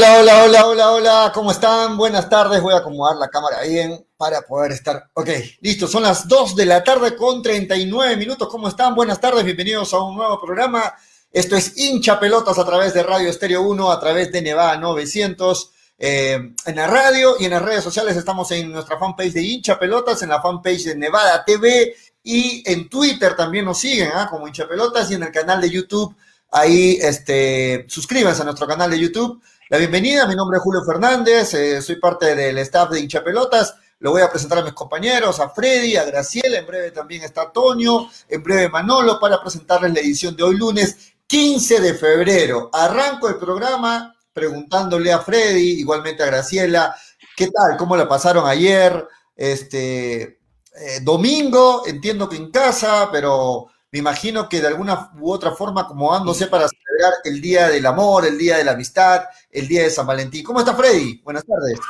Hola, hola, hola, hola, hola, ¿cómo están? Buenas tardes, voy a acomodar la cámara bien para poder estar. Ok, listo, son las 2 de la tarde con 39 minutos, ¿cómo están? Buenas tardes, bienvenidos a un nuevo programa. Esto es hincha pelotas a través de Radio Estéreo 1, a través de Nevada 900. Eh, en la radio y en las redes sociales estamos en nuestra fanpage de hincha pelotas, en la fanpage de Nevada TV y en Twitter también nos siguen ¿ah? como hincha pelotas y en el canal de YouTube. Ahí este, suscríbanse a nuestro canal de YouTube. La bienvenida, mi nombre es Julio Fernández, eh, soy parte del staff de hincha pelotas. Lo voy a presentar a mis compañeros, a Freddy, a Graciela, en breve también está Toño, en breve Manolo, para presentarles la edición de hoy lunes 15 de febrero. Arranco el programa preguntándole a Freddy, igualmente a Graciela, ¿qué tal? ¿Cómo la pasaron ayer? Este eh, domingo, entiendo que en casa, pero me imagino que de alguna u otra forma acomodándose para celebrar el Día del Amor, el Día de la Amistad, el Día de San Valentín. ¿Cómo está Freddy? Buenas tardes.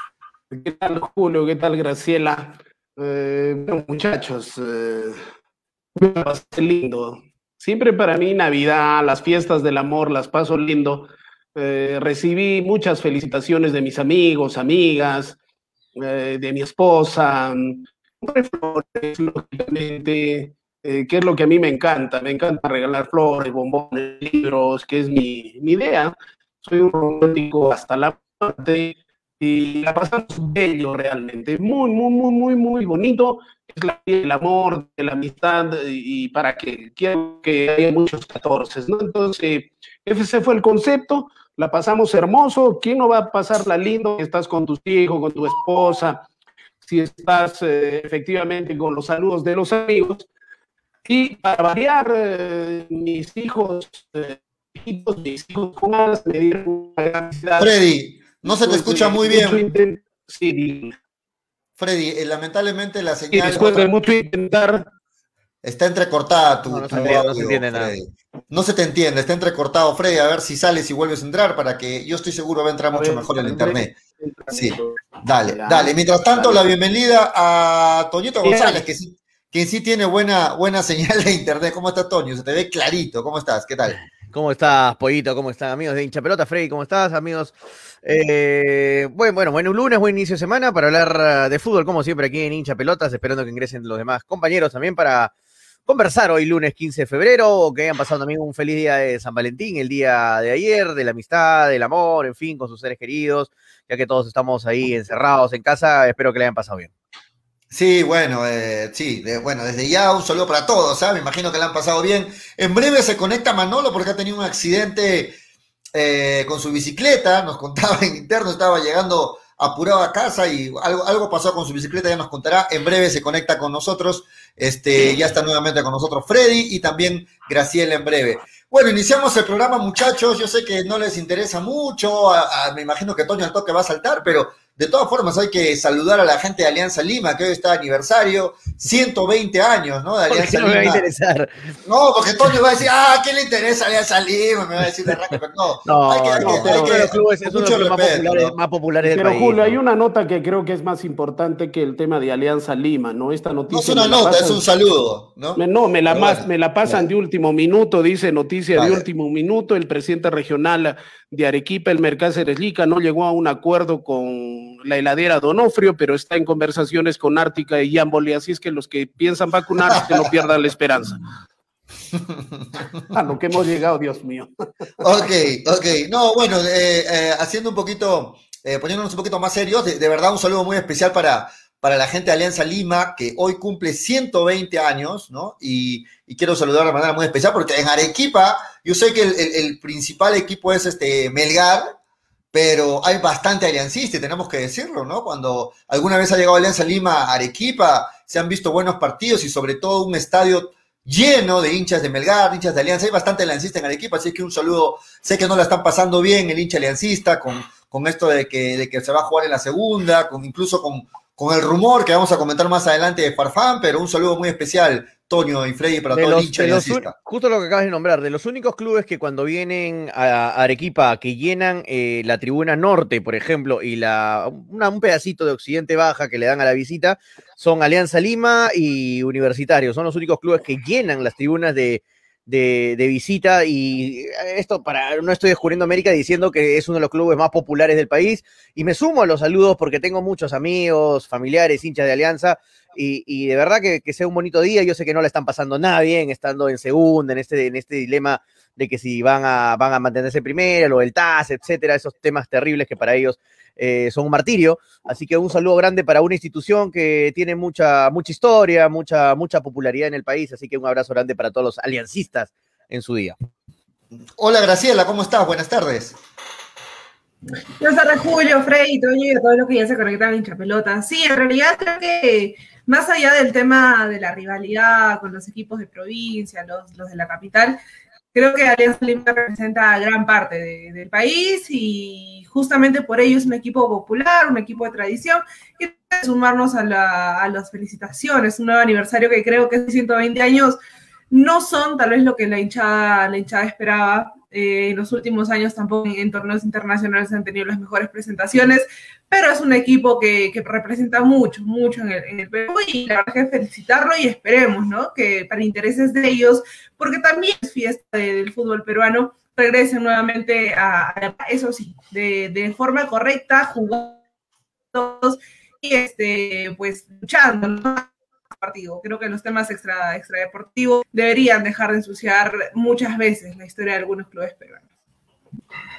¿Qué tal Julio? ¿Qué tal Graciela? Eh, bueno, muchachos, eh, me pasé lindo. Siempre para mí Navidad, las fiestas del amor, las paso lindo. Eh, recibí muchas felicitaciones de mis amigos, amigas, eh, de mi esposa, flores, lógicamente, eh, que es lo que a mí me encanta. Me encanta regalar flores, bombones, libros, que es mi, mi idea. Soy un romántico hasta la muerte y la pasamos bello realmente. Muy, muy, muy, muy, muy bonito. Es la el amor, de la amistad y para que quiero que haya muchos 14, ¿no? Entonces, ese fue el concepto la pasamos hermoso. ¿Quién no va a pasarla lindo? Estás con tus hijos, con tu esposa, si estás eh, efectivamente con los saludos de los amigos. Y para variar, eh, mis hijos, eh, mis hijos más me dieron una Freddy, no se te escucha muy bien. Sí, Freddy, lamentablemente la señal. Y después de mucho intentar Está entrecortada tu, no, no, no se entiende nada. No se te entiende, está entrecortado, Freddy. A ver si sales y vuelves a entrar para que yo estoy seguro va a entrar mucho mejor en internet. Sí, dale, dale. Mientras tanto, la bienvenida a Toñito González, que sí, que sí tiene buena, buena señal de internet. ¿Cómo está Toño? Se te ve clarito. ¿Cómo estás? ¿Qué tal? ¿Cómo estás, Pollito? ¿Cómo están, amigos de hincha pelota? Freddy, ¿cómo estás, amigos? Eh, bueno, bueno, buen lunes, buen inicio de semana para hablar de fútbol, como siempre, aquí en hincha pelotas, esperando que ingresen los demás compañeros también para conversar hoy lunes 15 de febrero, que hayan pasado también un feliz día de San Valentín, el día de ayer, de la amistad, del amor, en fin, con sus seres queridos, ya que todos estamos ahí encerrados en casa, espero que le hayan pasado bien. Sí, bueno, eh, sí, bueno, desde ya un saludo para todos, ¿sabes? Me imagino que le han pasado bien. En breve se conecta Manolo porque ha tenido un accidente eh, con su bicicleta, nos contaba en interno, estaba llegando apurado a casa y algo, algo pasó con su bicicleta, ya nos contará. En breve se conecta con nosotros. Este, ya está nuevamente con nosotros Freddy y también Graciela en breve. Bueno, iniciamos el programa, muchachos. Yo sé que no les interesa mucho. me imagino que Toño al toque va a saltar, pero de todas formas, hay que saludar a la gente de Alianza Lima, que hoy está de aniversario, 120 años, ¿no? De Alianza no Lima. me va a interesar? No, porque Toño va a decir, ah, ¿qué le interesa Alianza Lima? Me va a decir de arranque, pero no. No, hay que, no, hay que, hay que, los clubes es uno de los más populares, más populares del Pero país. Julio, hay una nota que creo que es más importante que el tema de Alianza Lima, ¿no? Esta noticia. No es una nota, pasan- es un saludo, ¿no? Me- No, me la, Pero bueno, me la pasan vale. de último minuto, dice noticia Vale. de último minuto. El presidente regional de Arequipa, el Mercácer Eslica, no llegó a un acuerdo con la heladera Donofrio, pero está en conversaciones con Ártica y Yamboli. Así es que los que piensan vacunarse no pierdan la esperanza. A lo que hemos llegado, Dios mío. Ok, ok. No, bueno, eh, eh, haciendo un poquito, eh, poniéndonos un poquito más serios, de, de verdad un saludo muy especial para, para la gente de Alianza Lima, que hoy cumple 120 años, ¿no? Y, y quiero saludar de manera muy especial, porque en Arequipa, yo sé que el, el- el principal equipo es este Melgar, pero hay bastante aliancista, y tenemos que decirlo, ¿no? Cuando alguna vez ha llegado Alianza Lima a Arequipa, se han visto buenos partidos y sobre todo un estadio lleno de hinchas de Melgar, hinchas de Alianza. Hay bastante aliancista en Arequipa, así que un saludo. Sé que no la están pasando bien el hincha aliancista con, con esto de que, de que se va a jugar en la segunda, con incluso con, con el rumor que vamos a comentar más adelante de Farfán, pero un saludo muy especial, Toño y Freddy, para De todo los- hincha de un- aliancista. justo lo que acabas de nombrar, de los únicos clubes que cuando vienen a Arequipa, que llenan eh, la tribuna norte, por ejemplo, y la, una- un pedacito de Occidente Baja que le dan a la visita, son Alianza Lima y Universitario. Son los únicos clubes que llenan las tribunas de, de, visita y esto para no estoy descubriendo América diciendo que es uno de los clubes más populares del país y me sumo a los saludos porque tengo muchos amigos, familiares, hinchas de Alianza y, de verdad que, sea un bonito día. Yo sé que no le están pasando nada bien estando en segunda, en este, en este dilema de que si van a, van a mantenerse primero, lo del TAS, etcétera, esos temas terribles que para ellos eh, son un martirio. Así que un saludo grande para una institución que tiene mucha, mucha historia, mucha, mucha popularidad en el país. Así que un abrazo grande para todos los aliancistas en su día. Hola Graciela, ¿cómo estás? Buenas tardes. Buenas tardes, Julio, Frey, Toño y todos los que ya se conectan en Chapelota. Sí, en realidad creo que más allá del tema de la rivalidad con los equipos de provincia, los, los de la capital, creo que Alianza Lima representa gran parte del país y justamente por ello es un equipo popular, un equipo de tradición y sumarnos a, a las felicitaciones, un nuevo aniversario que creo que es 120 años no son tal vez lo que la hinchada, la hinchada esperaba. Eh, en los últimos años tampoco en, torneos internacionales han tenido las mejores presentaciones, pero es un equipo que, representa mucho, mucho en el, Perú y la verdad que felicitarlo y esperemos, ¿no? Que para intereses de ellos, porque también es fiesta del fútbol peruano, regresen nuevamente a, eso sí, de, de forma correcta, jugando y este, pues luchando, ¿no? Partido. Creo que los temas extra, extradeportivos deberían dejar de ensuciar muchas veces la historia de algunos clubes peruanos.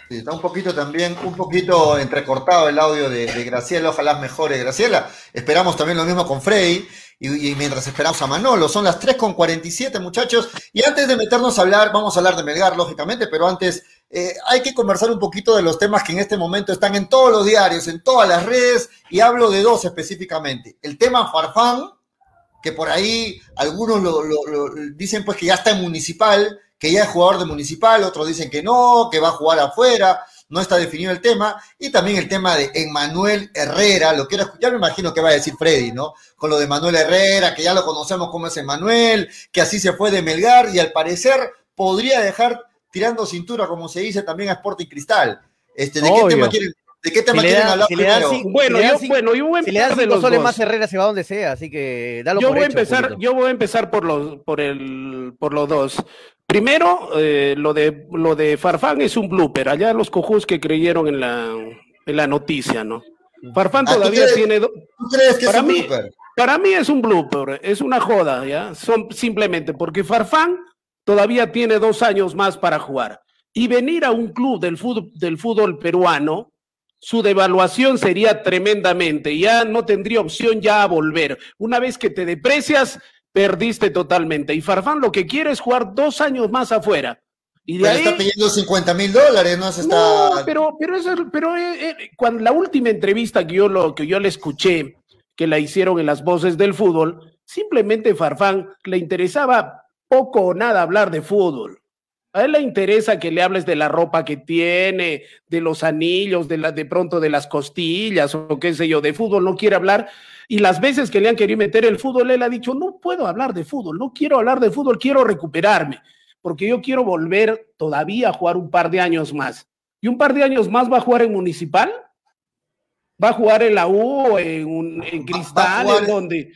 Está un poquito también, un poquito entrecortado el audio de, Graciela, ojalá mejore Graciela. Esperamos también lo mismo con Freddy y, mientras esperamos a Manolo. Son las 3 con 47 muchachos y antes de meternos a hablar, vamos a hablar de Melgar lógicamente, pero antes eh, hay que conversar un poquito de los temas que en este momento están en todos los diarios, en todas las redes y hablo de dos específicamente. El tema Farfán, que por ahí algunos lo, dicen pues que ya está en municipal, que ya es jugador de municipal, otros dicen que no, que va a jugar afuera, no está definido el tema, y también el tema de Emmanuel Herrera, lo quiero escuchar, me imagino que va a decir Freddy, ¿no? Con lo de Manuel Herrera, que ya lo conocemos como es Emmanuel, que así se fue de Melgar, y al parecer podría dejar tirando cintura, como se dice también a Sporting Cristal. Este, ¿De qué tema quieren, ¿De qué tema quieren hablar bueno, yo, bueno, yo voy a empezar de los más Herrera se va donde sea, así que dalo yo por voy a empezar, Yo voy a empezar por los, por el, por los dos. Primero, eh, lo de lo de Farfán es un blooper. Allá los cojos que creyeron en la, en la noticia, ¿no? Farfán ah, todavía tiene. ¿Tú crees que para es un mí, blooper? Para mí es un blooper, es una joda, ¿ya? Son simplemente porque Farfán todavía tiene dos años más para jugar. Y venir a un club del fútbol, del fútbol peruano su devaluación sería tremendamente, ya no tendría opción ya a volver. Una vez que te deprecias, perdiste totalmente. Y Farfán lo que quiere es jugar dos años más afuera. Y de pero está pidiendo 50 mil dólares, ¿no? Se está... no pero, pero, eso, pero eh, eh, cuando la última entrevista que yo, lo, que yo le escuché, que la hicieron en las voces del fútbol, simplemente Farfán le interesaba poco o nada hablar de fútbol. A él le interesa que le hables de la ropa que tiene, de los anillos, de, la, de pronto de las costillas o qué sé yo, de fútbol no quiere hablar. Y las veces que le han querido meter el fútbol, él ha dicho, no puedo hablar de fútbol, no quiero hablar de fútbol, quiero recuperarme, porque yo quiero volver todavía a jugar un par de años más. ¿Y un par de años más va a jugar en Municipal? ¿Va a jugar en la U, en, en Cristal, en donde?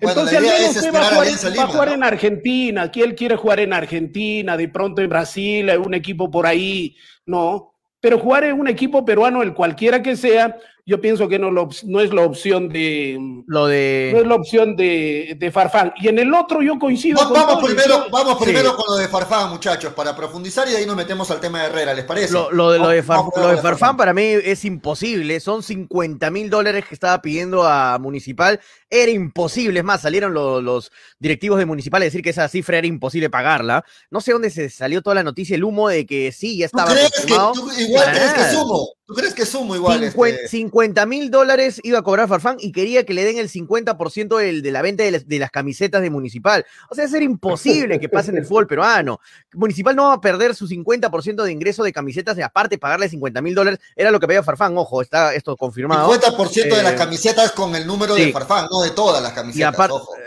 Entonces, al menos usted va, a jugar, va a jugar en Argentina. Aquí él quiere jugar en Argentina, de pronto en Brasil, un equipo por ahí. No, pero jugar en un equipo peruano, el cualquiera que sea, yo pienso que no, no es la opción de. Lo de. No es la opción de, de Farfán. Y en el otro yo coincido. vamos, primero, vamos primero con lo de Farfán, muchachos, para profundizar y ahí nos metemos al tema de Herrera, ¿les parece? Lo, de, lo de, Farfán, para mí es imposible. Son 50 mil dólares que estaba pidiendo a Municipal. Era imposible. Es más, salieron los, directivos de Municipal a decir que esa cifra era imposible pagarla. No sé dónde se salió toda la noticia, el humo de que sí, ya estaba. ¿Tú crees que, igual crees que es humo? ¿Tú crees que es humo igual? 50 este? mil dólares iba a cobrar Farfán y quería que le den el 50% de, de la venta de las, camisetas de Municipal. O sea, es ser imposible que pase en el fútbol peruano. Municipal no va a perder su 50% de ingreso de camisetas y aparte pagarle 50 mil dólares. Era lo que pedía Farfán, ojo, está esto confirmado. 50% de las eh, camisetas con el número de Farfán, no de todas las camisetas.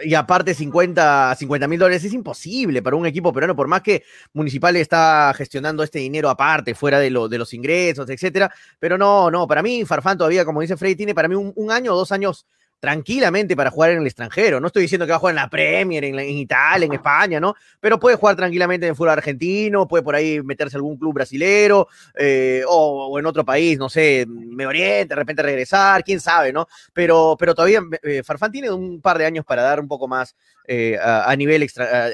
Y, aparte 50 mil dólares es imposible para un equipo peruano, por más que Municipal está gestionando este dinero aparte, fuera de, lo, de los ingresos, etcétera pero no, no, para mí Farfán todavía, como dice Freddy, tiene para mí un, año o dos años tranquilamente para jugar en el extranjero. No estoy diciendo que va a jugar en la Premier, en, Italia, en España, ¿no? Pero puede jugar tranquilamente en el fútbol argentino, puede por ahí meterse a algún club brasilero eh, o, en otro país, no sé, me Oriente, de repente regresar, quién sabe, ¿no? Pero, pero todavía eh, Farfán tiene un par de años para dar un poco más eh, a, nivel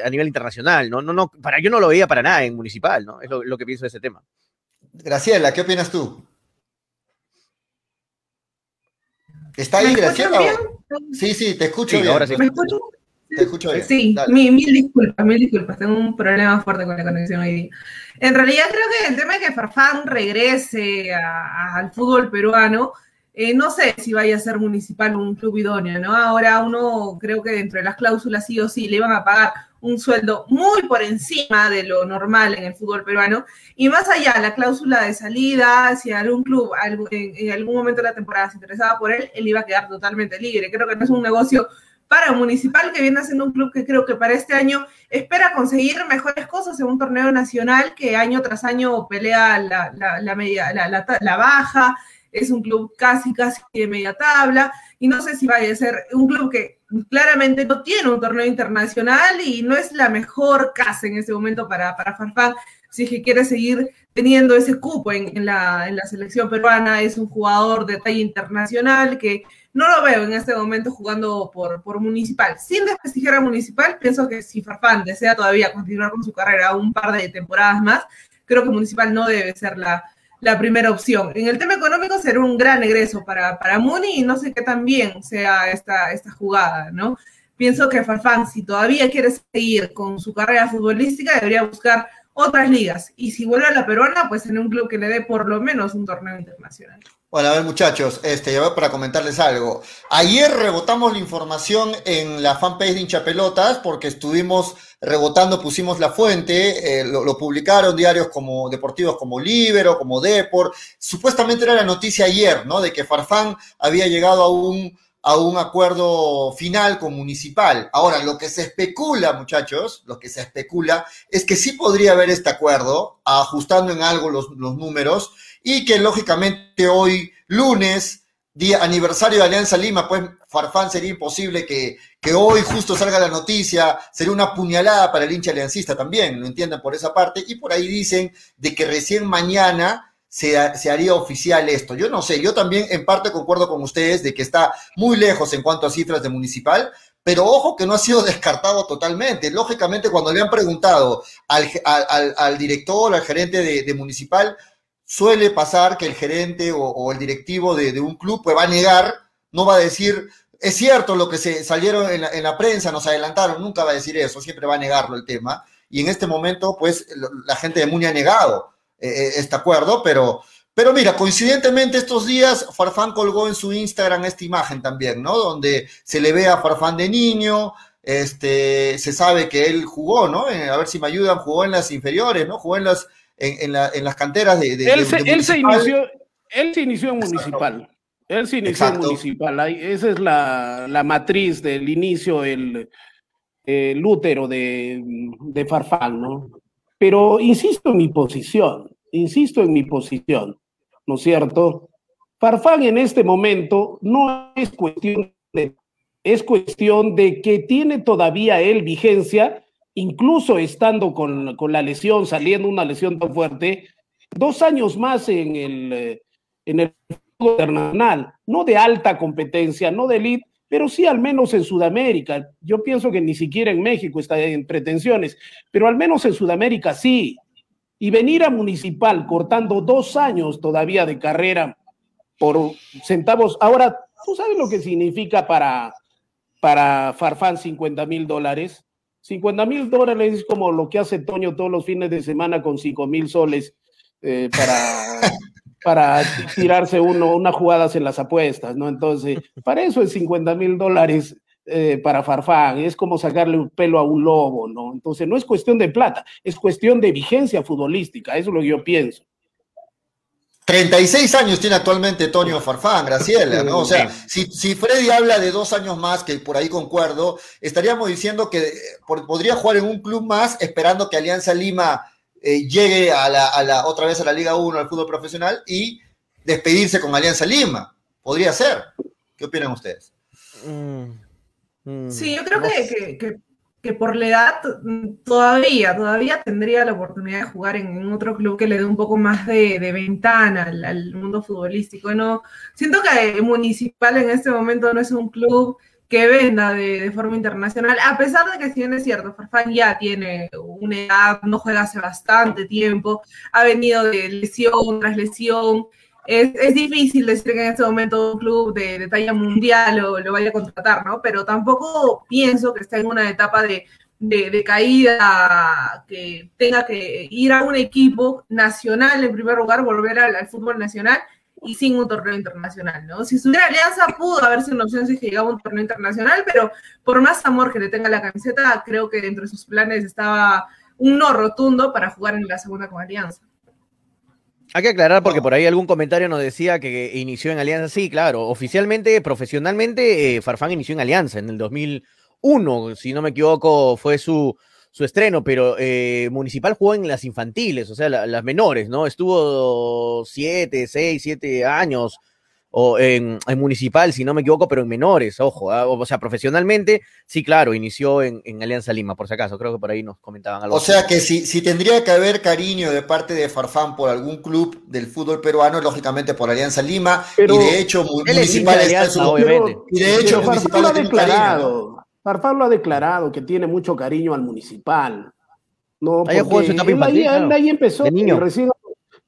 a, nivel internacional, ¿no? No, no, para, yo no lo veía para nada en Municipal, ¿no? Es lo, que pienso de ese tema. Graciela, ¿qué opinas tú? ¿Está ahí, Graciela? Sí, sí, te escucho bien. Ahora sí. ¿Me escucho? Te escucho bien. Sí, mil, disculpas, mil disculpas. Tengo un problema fuerte con la conexión hoy día. En realidad creo que el tema de que Farfán regrese al fútbol peruano, eh, no sé si vaya a ser municipal o un club idóneo, ¿no? Ahora uno creo que dentro de las cláusulas sí o sí le iban a pagar un sueldo muy por encima de lo normal en el fútbol peruano. Y más allá, la cláusula de salida, si algún club en, algún momento de la temporada se interesaba por él, él iba a quedar totalmente libre. Creo que no es un negocio para Municipal, que viene siendo un club que creo que para este año espera conseguir mejores cosas en un torneo nacional que año tras año pelea la, la, media, la, baja, es un club casi, casi de media tabla, y no sé si vaya a ser un club que claramente no tiene un torneo internacional y no es la mejor casa en este momento para, para Farfán, si es que quiere seguir teniendo ese cupo en, la, en la selección peruana, es un jugador de talla internacional que no lo veo en este momento jugando por, por Municipal. Sin desprestigiar a Municipal, pienso que si Farfán desea todavía continuar con su carrera un par de temporadas más, creo que Municipal no debe ser la, la primera opción. En el tema económico será un gran egreso para, para Muni y no sé qué tan bien sea esta, esta jugada, ¿no? Pienso que Farfán, si todavía quiere seguir con su carrera futbolística, debería buscar otras ligas. Y si vuelve a la peruana, pues en un club que le dé por lo menos un torneo internacional. Bueno, a ver muchachos, este, para comentarles algo. Ayer rebotamos la información en la fanpage de hinchapelotas porque estuvimos rebotando, pusimos la fuente, eh, lo, publicaron diarios como deportivos como Libero, como Deport. Supuestamente era la noticia ayer, ¿no? De que Farfán había llegado a un, a un acuerdo final con Municipal. Ahora, lo que se especula, muchachos, lo que se especula es que sí podría haber este acuerdo, ajustando en algo los, los números y que lógicamente hoy, lunes, día aniversario de Alianza Lima, pues Farfán sería imposible que, que hoy justo salga la noticia, sería una puñalada para el hincha aliancista también, lo entienden por esa parte, y por ahí dicen de que recién mañana se, se, haría oficial esto. Yo no sé, yo también en parte concuerdo con ustedes de que está muy lejos en cuanto a cifras de municipal, pero ojo que no ha sido descartado totalmente. Lógicamente, cuando le han preguntado al, al, director, al gerente de municipal, suele pasar que el gerente o, el directivo de, un club pues va a negar, no va a decir, es cierto lo que se salieron en la, prensa, nos adelantaron, nunca va a decir eso, siempre va a negarlo el tema. Y en este momento, pues, la gente de Muni ha negado eh, eh, este acuerdo, pero, pero mira, coincidentemente estos días Farfán colgó en su Instagram esta imagen también, ¿no? Donde se le ve a Farfán de niño, este, se sabe que él jugó, ¿no? Eh, a ver si me ayudan, jugó en las inferiores, ¿no? Jugó en las en, las canteras de, él, se, inició, él se inició en municipal. Él se inició en municipal. Esa es la, matriz del inicio, el, el útero de, de Farfán, ¿no? Pero insisto en mi posición, insisto en mi posición, ¿no es cierto? Farfán en este momento no es cuestión de, es cuestión de que tiene todavía él vigencia incluso estando con, la lesión, saliendo una lesión tan fuerte, dos años más en el, eh, en el fútbol internacional, no de alta competencia, no de elite, pero sí al menos en Sudamérica. Yo pienso que ni siquiera en México está en pretensiones, pero al menos en Sudamérica sí. Y venir a Municipal cortando dos años todavía de carrera por centavos. Ahora, ¿tú sabes lo que significa para, para Farfán 50 mil dólares? 50 mil dólares es como lo que hace Toño todos los fines de semana con 5 mil soles eh, para, para tirarse uno, unas jugadas en las apuestas, ¿no? Entonces, para eso es 50 mil dólares eh, para Farfán, es como sacarle un pelo a un lobo, ¿no? Entonces, no es cuestión de plata, es cuestión de vigencia futbolística, eso es lo que yo pienso. 36 años tiene actualmente Tonio Farfán, Graciela, ¿no? O sea, si, si, Freddy habla de dos años más, que por ahí concuerdo, estaríamos diciendo que eh, podría jugar en un club más esperando que Alianza Lima eh, llegue a la, a la, otra vez a la Liga 1, al fútbol profesional, y despedirse con Alianza Lima. Podría ser. ¿Qué opinan ustedes? Mm, sí, yo creo que, que, por la edad todavía, todavía tendría la oportunidad de jugar en, otro club que le dé un poco más de, ventana al, mundo futbolístico. ¿no? Siento que Municipal en este momento no es un club que venda de, forma internacional, a pesar de que si bien es cierto, Farfán ya tiene una edad, no juega hace bastante tiempo, ha venido de lesión tras lesión, es, difícil decir que en este momento un club de, talla mundial lo, vaya a contratar, ¿no? Pero tampoco pienso que esté en una etapa de, de, caída, que tenga que ir a un equipo nacional en primer lugar, volver al, fútbol nacional y sin un torneo internacional, ¿no? Si estuviera Alianza pudo haberse una opción si llegaba a un torneo internacional, pero por más amor que le tenga la camiseta, creo que dentro de sus planes estaba un no rotundo para jugar en la segunda con Alianza. Hay que aclarar porque por ahí algún comentario nos decía que inició en Alianza. Sí, claro, oficialmente, profesionalmente, eh, Farfán inició en Alianza en el 2001, si no me equivoco, fue su, su estreno, pero eh, Municipal jugó en las infantiles, o sea, las menores, ¿no? Estuvo siete, seis, siete años o en, Municipal, si no me equivoco, pero en menores, ojo, ¿ah? o sea, profesionalmente, sí, claro, inició en, Alianza Lima, por si acaso, creo que por ahí nos comentaban algo. O sea que si, si tendría que haber cariño de parte de Farfán por algún club del fútbol peruano, lógicamente por Alianza Lima, y de hecho Municipal está en su... Y de hecho Municipal lo ha declarado, Farfán lo ha declarado que tiene mucho cariño al Municipal. No, ahí, ahí, empezó, recién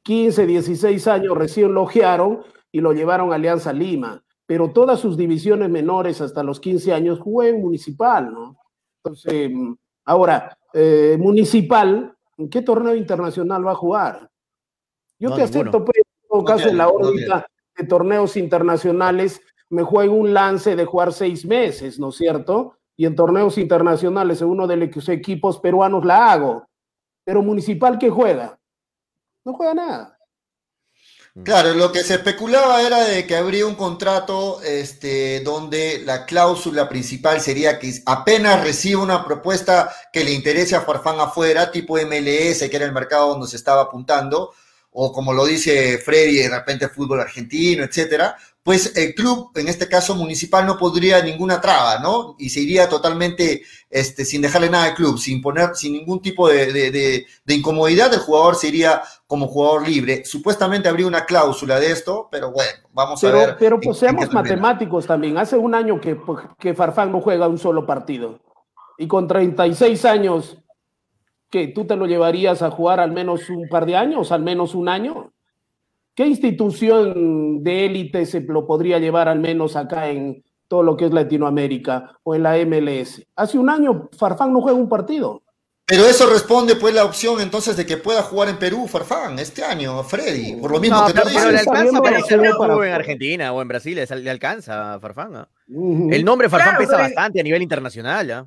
15, 16 años, recién logearon y lo llevaron a Alianza Lima, pero todas sus divisiones menores hasta los 15 años jugó en Municipal, ¿no? Entonces, ahora, eh, Municipal, ¿en qué torneo internacional va a jugar? Yo te acepto, pues, en todo caso, en la órbita de torneos internacionales, me juego un lance de jugar seis meses, ¿no es cierto? Y en torneos internacionales, en uno de los equipos peruanos la hago. Pero Municipal, ¿qué juega? No juega nada. Claro, lo que se especulaba era de que habría un contrato este, donde la cláusula principal sería que apenas reciba una propuesta que le interese a Farfán afuera, tipo MLS, que era el mercado donde se estaba apuntando, o como lo dice Freddy, de repente fútbol argentino, etcétera, pues el club, en este caso municipal, no podría ninguna traba, ¿no? Y se iría totalmente este, sin dejarle nada al club, sin poner, sin ningún tipo de, incomodidad, el jugador se iría como jugador libre. Supuestamente habría una cláusula de esto, pero bueno, vamos a ver. Pero pues seamos matemáticos también. Hace un año que, pues, que Farfán no juega un solo partido. Y con 36 años, ¿qué? ¿Tú te lo llevarías a jugar al menos un par de años, al menos un año? ¿Qué institución de élite se lo podría llevar al menos acá en todo lo que es Latinoamérica o en la MLS? Hace un año Farfán no juega un partido. Pero eso responde pues la opción entonces de que pueda jugar en Perú Farfán este año, Freddy, por lo mismo que pero, pero le alcanza para hacer un en Argentina o en Brasil, le alcanza a Farfán. ¿ah? El nombre Farfán pesa bastante a nivel internacional.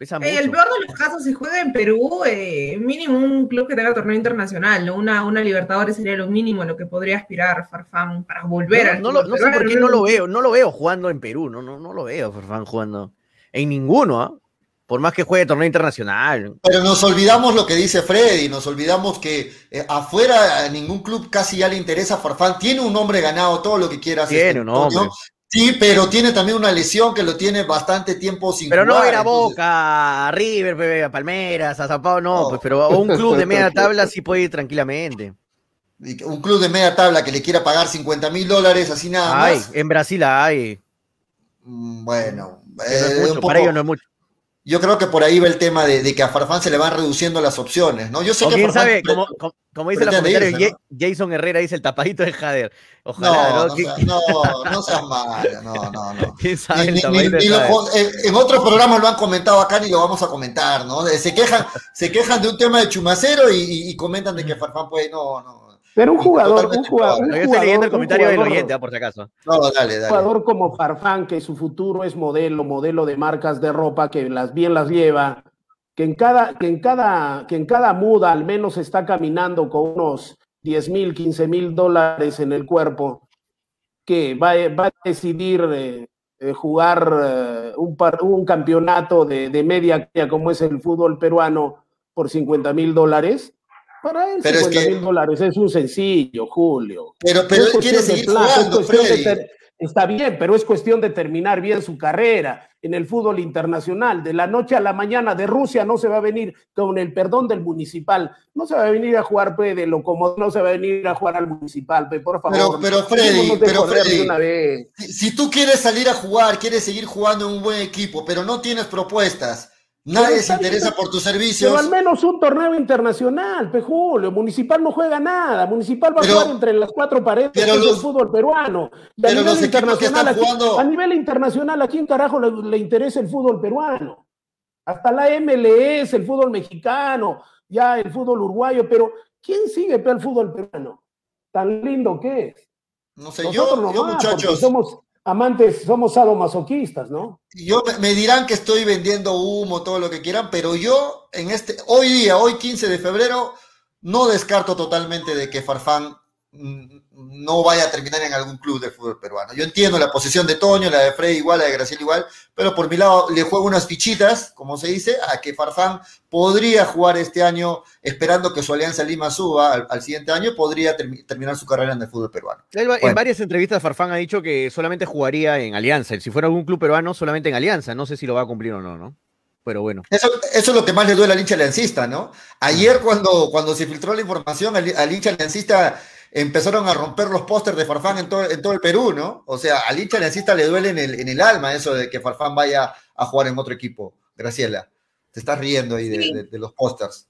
Eh, el peor de los casos, si juega en Perú, eh, mínimo un club que tenga torneo internacional, Una, una Libertadores sería lo mínimo a lo que podría aspirar Farfán para volver no, al no, no sé por qué no lo veo, no lo veo jugando en Perú, no, no, no lo veo Farfán jugando en ninguno, ¿ah? por más que juegue torneo internacional. Pero nos olvidamos lo que dice Freddy, nos olvidamos que eh, afuera a ningún club casi ya le interesa Farfán, tiene un nombre ganado, todo lo que quiera hacer. Tiene un nombre. Sí, pero tiene también una lesión que lo tiene bastante tiempo sin Pero no era Boca, a River, a Palmeras, a Sao Paulo, no, Pues, pero un club de media tabla sí puede ir tranquilamente. Un club de media tabla que le quiera pagar 50 mil dólares, así nada más. en Brasil hay. Mm, bueno, eh, para ellos no es mucho. Yo creo que por ahí va el tema de, que a Farfán se le van reduciendo las opciones, ¿no? Yo sé que quién sabe, como, como, dice la comentario, Jason Herrera dice el tapadito de Jader. Ojalá, no, no, no, seas malo, no, no, no. ¿Quién sabe el en otros programas lo han comentado acá y lo vamos a comentar, ¿no? Se quejan, se quejan de un tema de chumacero y, y comentan de que Farfán puede, no, no. Pero un jugador, un jugador, un estoy leyendo el comentario del oyente, ah, por si acaso. No, dale, dale. Un jugador como Farfán, que su futuro es modelo, modelo de marcas de ropa, que las bien las lleva, que en cada, que en cada, que en cada muda al menos está caminando con unos 10 mil, 15 mil dólares en el cuerpo, que va, va a decidir eh, eh, jugar eh, un, un, campeonato de, de media como es el fútbol peruano por 50 mil dólares para él, pero 50 mil dólares es un sencillo, Julio. Pero, pero él quiere seguir jugando, está bien, pero es cuestión de terminar bien su carrera en el fútbol internacional. De la noche a la mañana de Rusia no se va a venir con el perdón del municipal. No se va a venir a jugar pues, de como no se va a venir a jugar al municipal, pues, por favor. Pero, pero Freddy, pero Freddy si, si tú quieres salir a jugar, quieres seguir jugando en un buen equipo, pero no tienes propuestas Nadie se interesa por tus servicios. Pero al menos un torneo internacional, Pejulio. Municipal no juega nada. Municipal va a jugar entre las cuatro paredes del fútbol peruano. a nivel internacional, a nivel internacional, ¿a quién carajo le, interesa el fútbol peruano? Hasta la MLS, el fútbol mexicano, ya el fútbol uruguayo, pero ¿quién sigue el fútbol peruano? Tan lindo que es. No sé, yo, yo muchachos. Somos, amantes, somos sadomasoquistas, ¿no? Yo me dirán que estoy vendiendo humo, todo lo que quieran, pero yo en este, hoy día, hoy 15 de febrero, no descarto totalmente de que Farfán no vaya a terminar en algún club de fútbol peruano. Yo entiendo la posición de Toño, la de Freddy igual, la de Graciela igual, pero por mi lado le juego unas fichitas, como se dice, a que Farfán podría jugar este año, esperando que su Alianza Lima suba al, siguiente año, podría terminar su carrera en el fútbol peruano. En varias entrevistas Farfán ha dicho que solamente jugaría en Alianza, si fuera algún club peruano, solamente en Alianza, no sé si lo va a cumplir o no, ¿no? Pero bueno. Eso, es lo que más le duele al hincha aliancista, ¿no? Ayer cuando, cuando se filtró la información al, al hincha aliancista empezaron a romper los pósters de Farfán en todo, en todo el Perú, ¿no? O sea, al hincha necesita le duele en el, en el alma eso de que Farfán vaya a jugar en otro equipo. Graciela, te estás riendo ahí de, los pósters.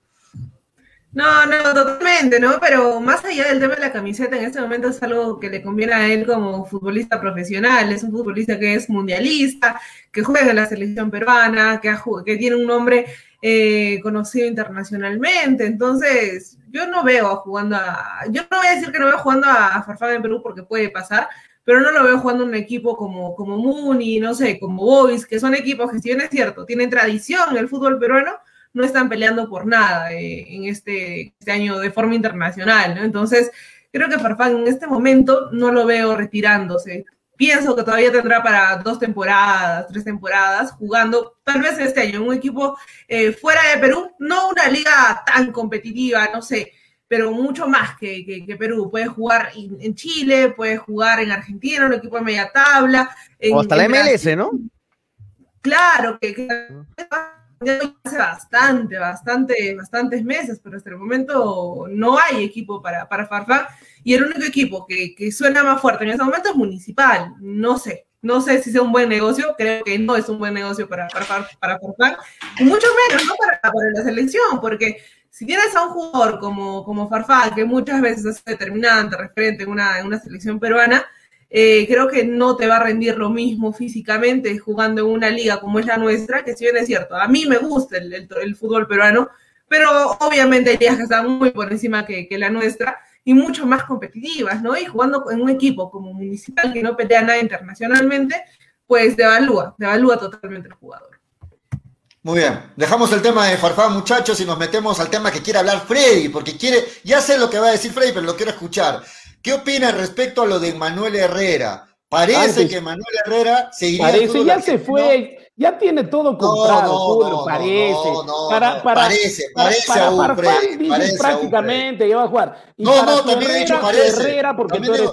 No, no, totalmente, ¿no? Pero más allá del tema de la camiseta, en este momento es algo que le conviene a él como futbolista profesional. Es un futbolista que es mundialista, que juega en la selección peruana, que, que tiene un nombre eh, conocido internacionalmente. Entonces, yo no veo jugando a. Yo no voy a decir que no veo jugando a Farfán en Perú porque puede pasar, pero no lo veo jugando un equipo como, como Muni, no sé, como Boys, que son equipos que, si bien es cierto, tienen tradición en el fútbol peruano, no están peleando por nada eh, en este, este, año de forma internacional, ¿no? Entonces, creo que Farfán en este momento no lo veo retirándose pienso que todavía tendrá para dos temporadas, tres temporadas, jugando tal vez este año en un equipo eh, fuera de Perú, no una liga tan competitiva, no sé, pero mucho más que, Perú. Puede jugar en Chile, puede jugar en Argentina, un equipo de media tabla. o hasta la MLS, ¿no? Claro, que, que hace bastante, bastante, bastantes meses, pero hasta el momento no hay equipo para, para Farfán y el único equipo que, que, suena más fuerte en ese momento es Municipal. No sé, no sé si sea un buen negocio, creo que no es un buen negocio para, para, para Farfán, y mucho menos ¿no? para, para, la selección, porque si tienes a un jugador como, como Farfán, que muchas veces es determinante, referente en una, en una selección peruana, eh, creo que no te va a rendir lo mismo físicamente jugando en una liga como es la nuestra, que si bien es cierto, a mí me gusta el, el, fútbol peruano, pero obviamente hay ligas que están muy por encima que, que, la nuestra y mucho más competitivas, ¿no? Y jugando en un equipo como Municipal que no pelea nada internacionalmente, pues devalúa, devalúa totalmente el jugador. Muy bien, dejamos el tema de Farfán, muchachos, y nos metemos al tema que quiere hablar Freddy, porque quiere, ya sé lo que va a decir Freddy, pero lo quiero escuchar. ¿Qué opina respecto a lo de Manuel Herrera? Parece que Manuel Herrera seguiría. Parece, ya se fue, ya tiene todo comprado, no, no, parece. para, para, parece, parece para, para parece prácticamente, ya va a jugar. Y no, no, también he dicho parece. Herrera, porque tú eres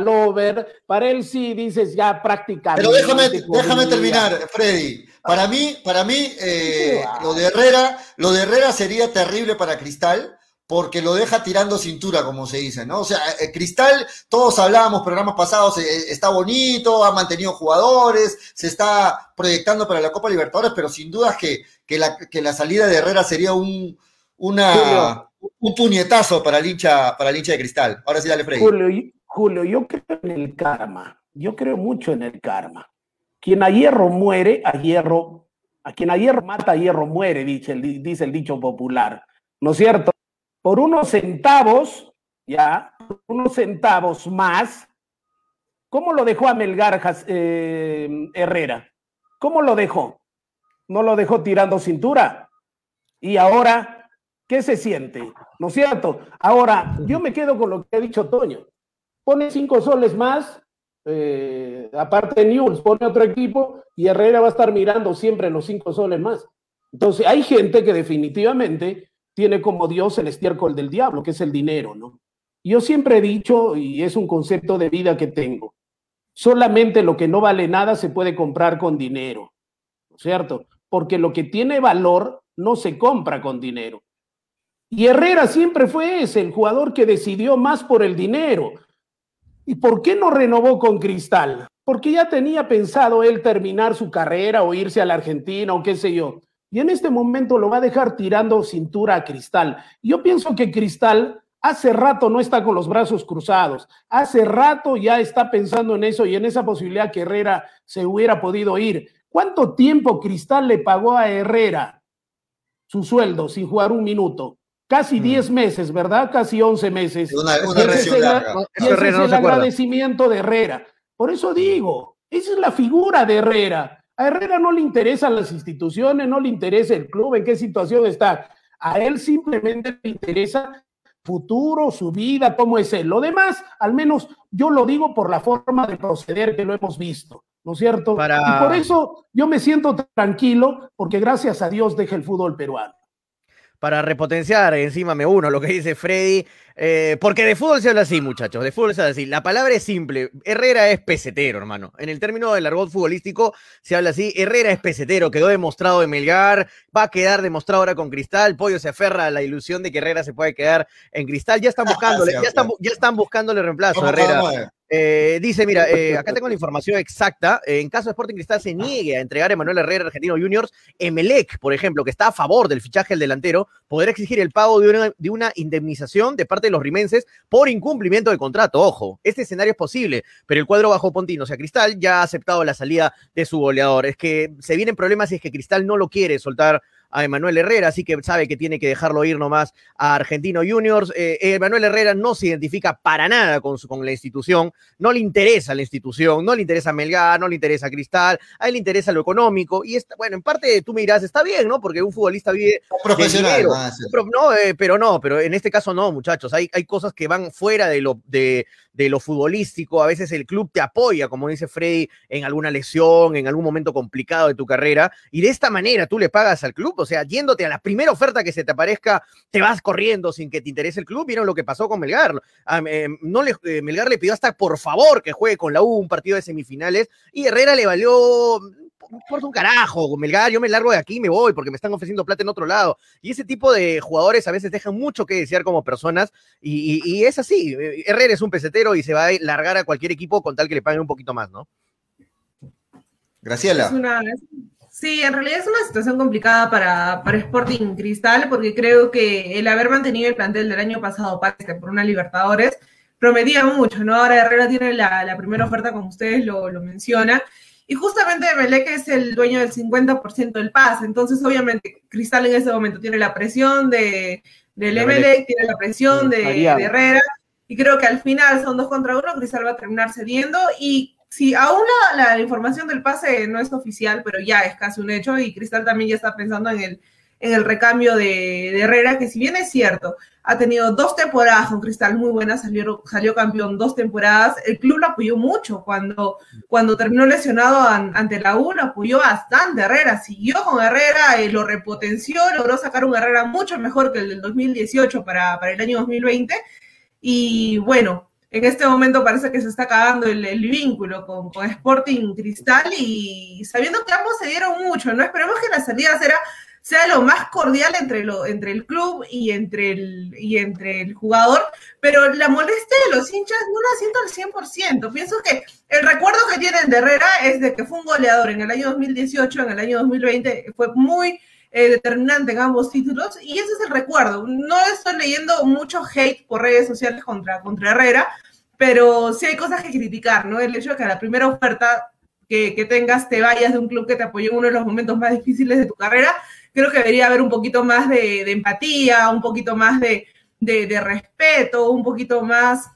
lover, para él sí dices ya prácticamente. Pero déjame, déjame terminar, Freddy. Para mí, para mí, eh, lo de Herrera, lo de Herrera sería terrible para Cristal porque lo deja tirando cintura, como se dice, ¿no? O sea, eh, Cristal, todos hablábamos programas pasados, eh, está bonito, ha mantenido jugadores, se está proyectando para la Copa Libertadores, pero sin duda que, que, la, que la salida de Herrera sería un, una, un puñetazo para el, hincha, para el hincha de Cristal. Ahora sí, dale, Freddy. Julio, Julio, yo creo en el karma, yo creo mucho en el karma. Quien a hierro muere, a hierro, a quien a hierro mata, a hierro muere, dice dice el dicho popular. ¿No es cierto? Por unos centavos, ya, unos centavos más, ¿cómo lo dejó a Melgar eh, Herrera? ¿Cómo lo dejó? No lo dejó tirando cintura. Y ahora, ¿qué se siente? ¿No es cierto? Ahora, yo me quedo con lo que ha dicho Toño. Pone cinco soles más, eh, aparte de News, pone otro equipo y Herrera va a estar mirando siempre los cinco soles más. Entonces, hay gente que definitivamente tiene como Dios el estiércol del diablo, que es el dinero, ¿no? Yo siempre he dicho, y es un concepto de vida que tengo, solamente lo que no vale nada se puede comprar con dinero, ¿cierto? Porque lo que tiene valor no se compra con dinero. Y Herrera siempre fue ese, el jugador que decidió más por el dinero. ¿Y por qué no renovó con Cristal? Porque ya tenía pensado él terminar su carrera o irse a la Argentina o qué sé yo. Y en este momento lo va a dejar tirando cintura a Cristal. Yo pienso que Cristal hace rato no está con los brazos cruzados. Hace rato ya está pensando en eso y en esa posibilidad que Herrera se hubiera podido ir. ¿Cuánto tiempo Cristal le pagó a Herrera su sueldo sin jugar un minuto? Casi 10 mm. meses, ¿verdad? Casi 11 meses. Una, ese es el, agradecimiento de Herrera. Por eso digo, esa es la figura de Herrera. A Herrera no le interesan las instituciones, no le interesa el club, en qué situación está. A él simplemente le interesa futuro, su vida, cómo es él. Lo demás, al menos yo lo digo por la forma de proceder que lo hemos visto, ¿no es cierto? Y por eso yo me siento tranquilo, porque gracias a Dios deja el fútbol peruano para repotenciar, encima me uno lo que dice Freddy, eh, porque de fútbol se habla así, muchachos, de fútbol se habla así. La palabra es simple, Herrera es pesetero, hermano. En el término del argot futbolístico se habla así, Herrera es pesetero, quedó demostrado en Melgar, va a quedar demostrado ahora con Cristal, Pollo se aferra a la ilusión de que Herrera se puede quedar en Cristal, ya están buscándole, ya están, ya están buscándole reemplazo a Herrera. Eh, dice, mira, eh, acá tengo la información exacta. En caso de Sporting Cristal se niegue a entregar a Emanuel Herrera Argentino Juniors, Emelec, por ejemplo, que está a favor del fichaje del delantero, podrá exigir el pago de una, de una indemnización de parte de los rimenses por incumplimiento de contrato. Ojo, este escenario es posible, pero el cuadro bajo Pontino, o sea, Cristal ya ha aceptado la salida de su goleador. Es que se vienen problemas si es que Cristal no lo quiere soltar a Emanuel Herrera, así que sabe que tiene que dejarlo ir nomás a Argentino Juniors. Eh, Emanuel Herrera no se identifica para nada con, con la institución, no le interesa la institución, no le interesa Melgar, no le interesa Cristal, a él le interesa lo económico. Y está, bueno, en parte tú me dirás, está bien, ¿no? Porque un futbolista vive. Profesional, no, eh, pero no, pero en este caso no, muchachos. Hay, hay cosas que van fuera de lo, de, de lo futbolístico. A veces el club te apoya, como dice Freddy, en alguna lesión, en algún momento complicado de tu carrera. Y de esta manera tú le pagas al club o sea, yéndote a la primera oferta que se te aparezca, te vas corriendo sin que te interese el club. Vieron lo que pasó con Melgar. Ah, eh, no le, eh, Melgar le pidió hasta por favor que juegue con la U un partido de semifinales y Herrera le valió por un carajo, Melgar, yo me largo de aquí y me voy porque me están ofreciendo plata en otro lado. Y ese tipo de jugadores a veces dejan mucho que desear como personas y, es así. Herrera es un pesetero y se va a largar a cualquier equipo con tal que le paguen un poquito más, ¿no? Graciela. Sí, en realidad es una situación complicada para, para Sporting Cristal, porque creo que el haber mantenido el plantel del año pasado parte por una Libertadores prometía mucho, ¿no? Ahora Herrera tiene la, primera oferta, como ustedes lo, lo mencionan, y justamente Melec es el dueño del 50% del pase, entonces obviamente Cristal en ese momento tiene la presión de, del Emelec, tiene la presión de, de, Herrera, y creo que al final son dos contra uno, Cristal va a terminar cediendo, y Sí, aún la, información del pase no es oficial, pero ya es casi un hecho y Cristal también ya está pensando en el, en el recambio de, Herrera, que si bien es cierto, ha tenido dos temporadas con Cristal muy buenas, salió, salió campeón dos temporadas, el club lo apoyó mucho cuando, cuando terminó lesionado ante la U, lo apoyó bastante Herrera, siguió con Herrera, y lo repotenció, logró sacar un Herrera mucho mejor que el del 2018 para, para el año 2020 y bueno, en este momento parece que se está acabando el, vínculo con, Sporting Cristal y sabiendo que ambos se dieron mucho, ¿no? Esperemos que la salida será, sea lo más cordial entre, lo, entre el club y entre el, y entre el jugador, pero la molestia de los hinchas no la siento al 100%. Pienso que el recuerdo que tienen de Herrera es de que fue un goleador en el año 2018, en el año 2020, fue muy eh, determinante en ambos títulos y ese es el recuerdo. No estoy leyendo mucho hate por redes sociales contra, contra Herrera, pero sí hay cosas que criticar, ¿no? El hecho de que a la primera oferta que, que, tengas te vayas de un club que te apoyó en uno de los momentos más difíciles de tu carrera, creo que debería haber un poquito más de, de empatía, un poquito más de, de, de, respeto, un poquito más,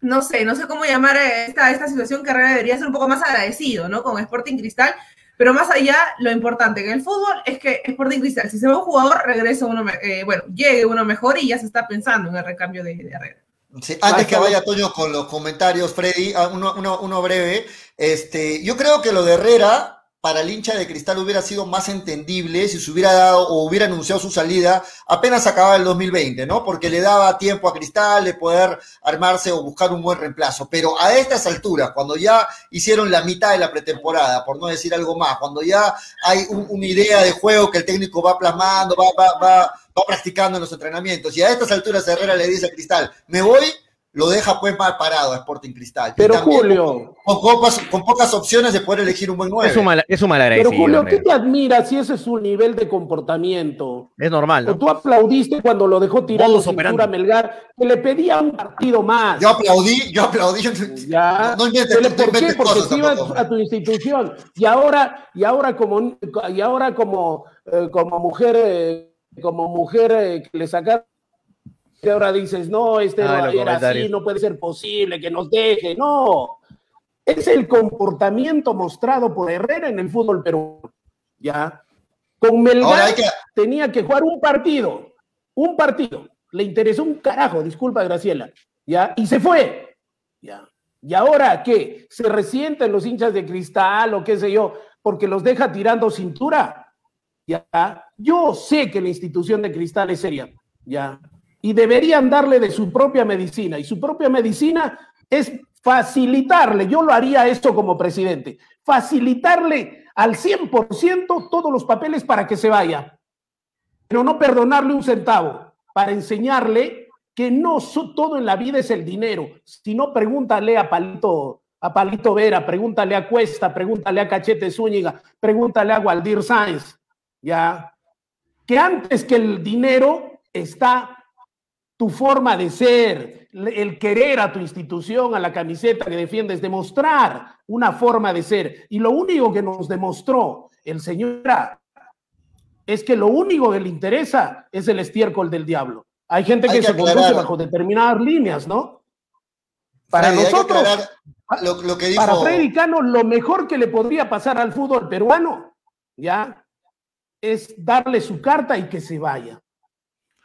no sé, no sé cómo llamar esta, esta situación que debería ser un poco más agradecido, ¿no? Con Sporting Cristal, pero más allá, lo importante en el fútbol es que Sporting Cristal, si se va un jugador, regresa uno, eh, bueno, llegue uno mejor y ya se está pensando en el recambio de, de Herrera. Sí, antes que vaya Toño con los comentarios, Freddy, ah, uno, uno, uno, breve. Este, yo creo que lo de Herrera para el hincha de Cristal hubiera sido más entendible si se hubiera dado o hubiera anunciado su salida apenas acababa el 2020, ¿no? Porque le daba tiempo a Cristal de poder armarse o buscar un buen reemplazo. Pero a estas alturas, cuando ya hicieron la mitad de la pretemporada, por no decir algo más, cuando ya hay una idea de juego que el técnico va plasmando, va, va, va, va practicando en los entrenamientos, y a estas alturas Herrera le dice a Cristal, me voy, lo deja pues mal parado a Sporting Cristal. Pero Julio. Con, con, pocas opciones de poder elegir un buen nueve. Es un mal, es un mal Pero Julio, ¿qué te admira si ese es su nivel de comportamiento? Es normal, ¿no? tú aplaudiste cuando lo dejó tirado cintura Melgar, que le pedía un partido más. Yo aplaudí, yo aplaudí. Ya. No, no ¿Por qué? Porque se iba a tu institución. Y ahora, y ahora como, y ahora como, eh, como mujer, eh, como mujer eh, que le sacaron que ahora dices, no, este ah, era así, no puede ser posible que nos deje. No, es el comportamiento mostrado por Herrera en el fútbol peruano. Ya. Con Melgar tenía que jugar un partido, un partido. Le interesó un carajo, disculpa Graciela. Ya, y se fue. Ya. Y ahora qué? ¿Se resienten los hinchas de cristal o qué sé yo? Porque los deja tirando cintura. Ya. Yo sé que la institución de cristal es seria. Ya y deberían darle de su propia medicina. Y su propia medicina es facilitarle, yo lo haría esto como presidente, facilitarle al 100% todos los papeles para que se vaya, pero no perdonarle un centavo, para enseñarle que no todo en la vida es el dinero, sino pregúntale a Palito, a Palito Vera, pregúntale a Cuesta, pregúntale a Cachete Zúñiga, pregúntale a Waldir Sáenz, ya, que antes que el dinero está tu forma de ser, el querer a tu institución, a la camiseta que defiendes, demostrar una forma de ser. Y lo único que nos demostró el señor es que lo único que le interesa es el estiércol del diablo. Hay gente que, se conduce bajo determinadas líneas, ¿no? Para nosotros, lo, que para Freddy Cano, lo mejor que le podría pasar al fútbol peruano, ya, es darle su carta y que se vaya.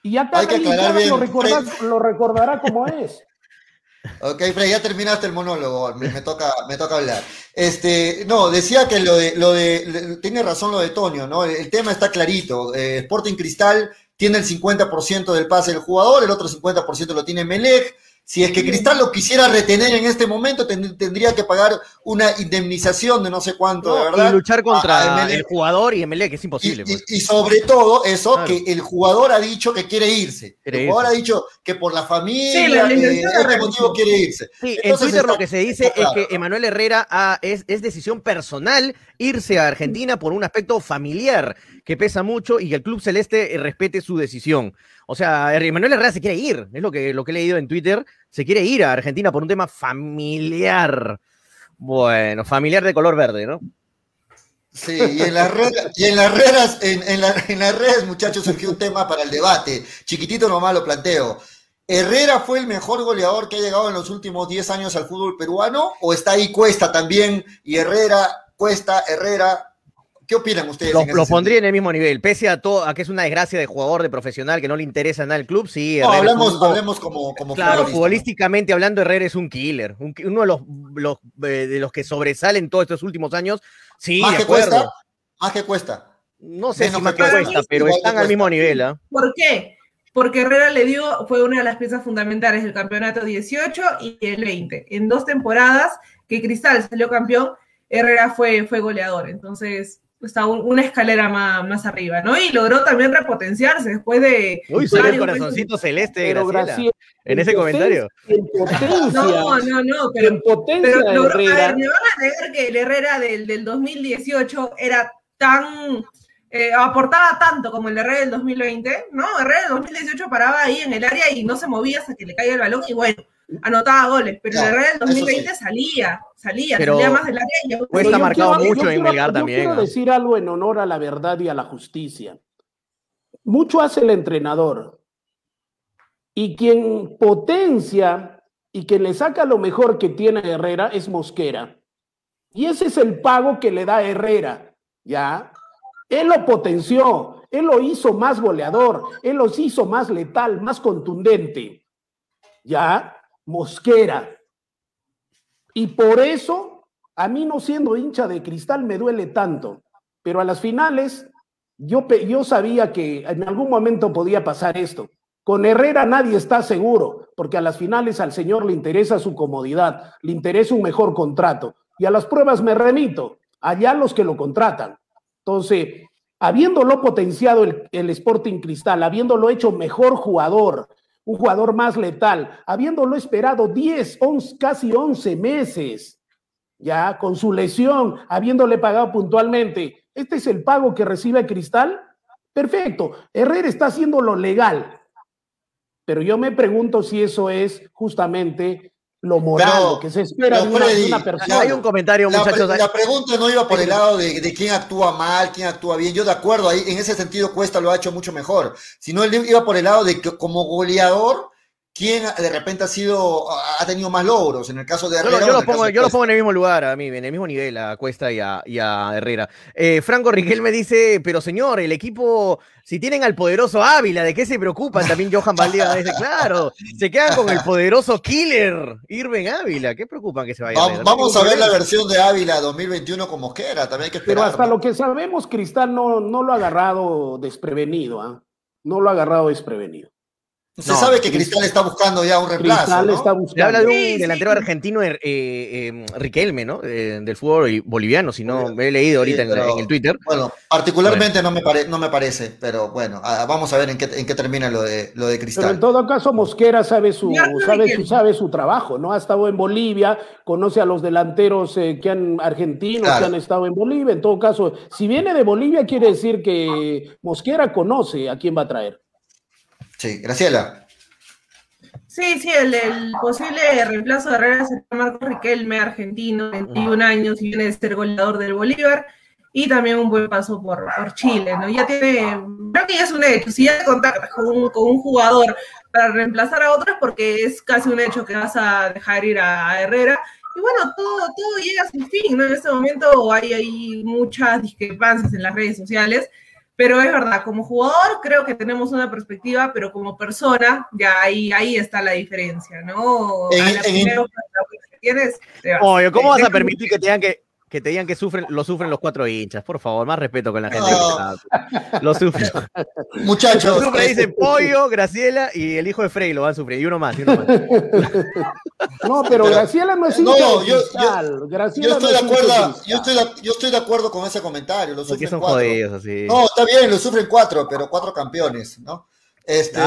Y ya Hay que Lo, recordará como es. Ok, Fred, ya terminaste el monólogo, me, toca, me toca hablar. Este, no, decía que lo de, lo de, tiene razón lo de Toño, ¿no? El, tema está clarito. Eh, Sporting Cristal tiene el 50% del pase del jugador, el otro 50% lo tiene Melec. Si es que Cristal lo quisiera retener en este momento, tendría que pagar una indemnización de no sé cuánto, de verdad. Y luchar contra el jugador y MLE, que es imposible. Pues. Y, sobre todo eso, que el jugador ha dicho que quiere irse. el jugador ha dicho que por la familia, sí, eh, este motivo quiere irse. Sí, en Twitter lo que se dice es que Emanuel Herrera es, es decisión personal irse a Argentina por un aspecto familiar que pesa mucho y que el Club Celeste respete su decisión. O sea, Emanuel Herrera se quiere ir, es lo que, lo que he leído en Twitter, se quiere ir a Argentina por un tema familiar. Bueno, familiar de color verde, ¿no? Sí, y en las redes, y en las redes, en, las redes, muchachos, surgió un tema para el debate. Chiquitito nomás lo planteo. ¿Herrera fue el mejor goleador que ha llegado en los últimos 10 años al fútbol peruano? ¿O está ahí Cuesta también? Y Herrera, Cuesta, Herrera, ¿Qué opinan ustedes? Lo, pondría en el mismo nivel, pese a todo, a que es una desgracia de jugador, de profesional, que no le interesa nada el club, sí. No, hablemos, como, como Claro, futbolísticamente hablando, Herrera es un killer, uno de los, eh, de los que sobresalen todos estos últimos años. Sí, más que cuesta, más que cuesta. No sé si más que cuesta, pero están al mismo nivel. ¿ah? ¿Por qué? Porque Herrera le dio, fue una de las piezas fundamentales del campeonato 18 y el 20. En dos temporadas que Cristal salió campeón, Herrera fue, fue goleador. Entonces, está una escalera más, más, arriba, ¿no? Y logró también repotenciarse después de... Uy, salió el corazoncito celeste, Graciela, en ese comentario. En potencia, no, no, no, pero, en potencia pero Herrera. me van a negar que el Herrera del, del 2018 era tan... Eh, aportaba tanto como el Herrera del 2020, ¿no? Herrera del 2018 paraba ahí en el área y no se movía hasta que le caía el balón y bueno, anotaba goles, pero el Herrera del 2020 salía, salía, salía más del área. Y Cuesta marcado mucho en Melgar también. Quiero decir algo en honor a la verdad y a la justicia. Mucho hace el entrenador. Y quien potencia y quien le saca lo mejor que tiene Herrera es Mosquera. Y ese es el pago que le da Herrera, ¿ya? Él lo potenció, él lo hizo más goleador, él los hizo más letal, más contundente, ¿ya? Mosquera. Y por eso A mí no siendo hincha de cristal me duele tanto, pero a las finales yo, yo sabía que en algún momento podía pasar esto. Con Herrera nadie está seguro, porque a las finales al señor le interesa su comodidad, le interesa un mejor contrato. Y a las pruebas me remito, allá los que lo contratan. Entonces, habiéndolo potenciado el, el Sporting Cristal, habiéndolo hecho mejor jugador, un jugador más letal, habiéndolo esperado 10, 11, casi 11 meses, ya con su lesión, habiéndole pagado puntualmente, este es el pago que recibe Cristal. Perfecto, Herrera está haciendo lo legal, pero yo me pregunto si eso es justamente lo moral, que se espera de, una, persona. Hay un comentario, muchachos. La, pregunta no iba por el lado de, de, quién actúa mal, quién actúa bien. Yo de acuerdo, ahí en ese sentido Cuesta lo ha hecho mucho mejor. Sino él iba por el lado de que como goleador quién de repente ha sido ha tenido más logros en el caso de Herrera. Yo, los pongo, yo pongo, en el mismo lugar a mí, en el mismo nivel a Cuesta y a, Herrera. Eh, Franco Riquel me dice, pero señor, el equipo, si tienen al poderoso Ávila, ¿de qué se preocupan? También Johan Valdía dice, claro, se quedan con el poderoso killer Irving Ávila, ¿qué preocupan que se vaya? Vamos, a, vamos a ver la versión de Ávila 2021 como Mosquera, también hay que esperar. Pero hasta lo que sabemos, Cristal no, no lo ha agarrado desprevenido, ¿ah? No lo ha agarrado desprevenido. Se sabe que Cristal está buscando ya un reemplazo. Cristal está buscando. Se habla de un delantero argentino, eh, eh, Riquelme, ¿no? Eh, del fútbol boliviano, si no me he leído ahorita en, el Twitter. Bueno, particularmente No, me no me parece, pero bueno, ah, vamos a ver en qué, en qué termina lo de, lo de Cristal. Pero en todo caso, Mosquera sabe su, sabe, su, sabe su trabajo, ¿no? Ha estado en Bolivia, conoce a los delanteros que han argentinos que han estado en Bolivia. En todo caso, si viene de Bolivia, quiere decir que Mosquera conoce a quién va a traer. Sí, Graciela. Sí, sí, el, posible reemplazo de Herrera será Marco Riquelme, argentino, 21 años y viene de ser goleador del Bolívar y también un buen paso por, por Chile, ¿no? Ya tiene, creo que ya es un hecho, si ya contactas con un, con un jugador para reemplazar a otros, porque es casi un hecho que vas a dejar ir a, Herrera, y bueno, todo, todo llega a su fin, ¿no? En este momento hay, hay muchas discrepancias en las redes sociales, pero es verdad, como jugador creo que tenemos una perspectiva, pero como persona, ya ahí, ahí está la diferencia, ¿no? En, a que tienes, Oye, ¿cómo vas a permitir que tengan que, que te digan que sufren, lo sufren los cuatro hinchas, por favor, más respeto con la gente. Lo sufren. Muchachos. Lo sufren, dicen Pollo, Graciela y el hijo de Frey lo van a sufrir. Y uno más, y uno más. No, pero Graciela no es hincha no, yo, yo, Graciela yo, estoy de acuerdo, yo, estoy de, yo estoy de acuerdo con ese comentario. Lo sufren son cuatro. Jodidos, así. No, está bien, lo sufren cuatro, pero cuatro campeones, ¿no? Este,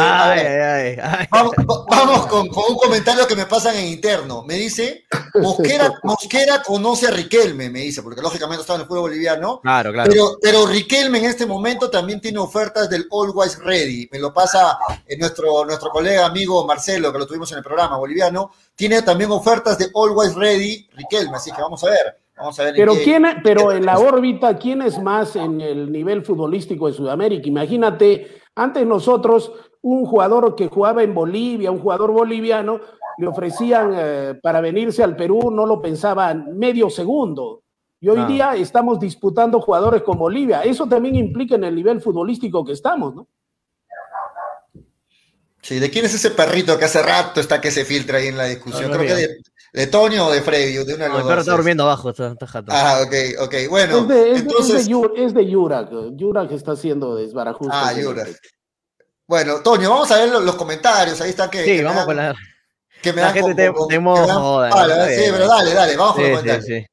vamos, con, un comentario que me pasan en interno. Me dice, Mosquera, Mosquera conoce a Riquelme, me dice, porque lógicamente está en el fútbol boliviano. Claro, claro. Pero, pero Riquelme en este momento también tiene ofertas del Always Ready. Me lo pasa eh, nuestro, nuestro colega amigo Marcelo, que lo tuvimos en el programa boliviano. Tiene también ofertas de Always Ready Riquelme, así que vamos a ver. Vamos a ver pero, quién, pero en la órbita, ¿quién es más en el nivel futbolístico de Sudamérica? Imagínate antes nosotros, un jugador que jugaba en Bolivia, un jugador boliviano, le ofrecían eh, para venirse al Perú, no lo pensaban medio segundo. Y hoy día estamos disputando jugadores con Bolivia. Eso también implica en el nivel futbolístico que estamos, ¿no? Sí, ¿de quién es ese perrito que hace rato está que se filtra ahí en la discusión? Creo que de, de Toño o de Freddy, de una de los El perro está durmiendo abajo, está, jato. Ah, ok, ok. Bueno, es de, entonces... Es de, es de Yurak, Yurak está haciendo desbarajuste. Ah, Yurak. Bueno, Toño, vamos a ver los, comentarios, ahí está que... Sí, vamos con la... Que me la gente te, te, moda, sí, pero dale, dale, vamos con los comentarios. Sí, sí.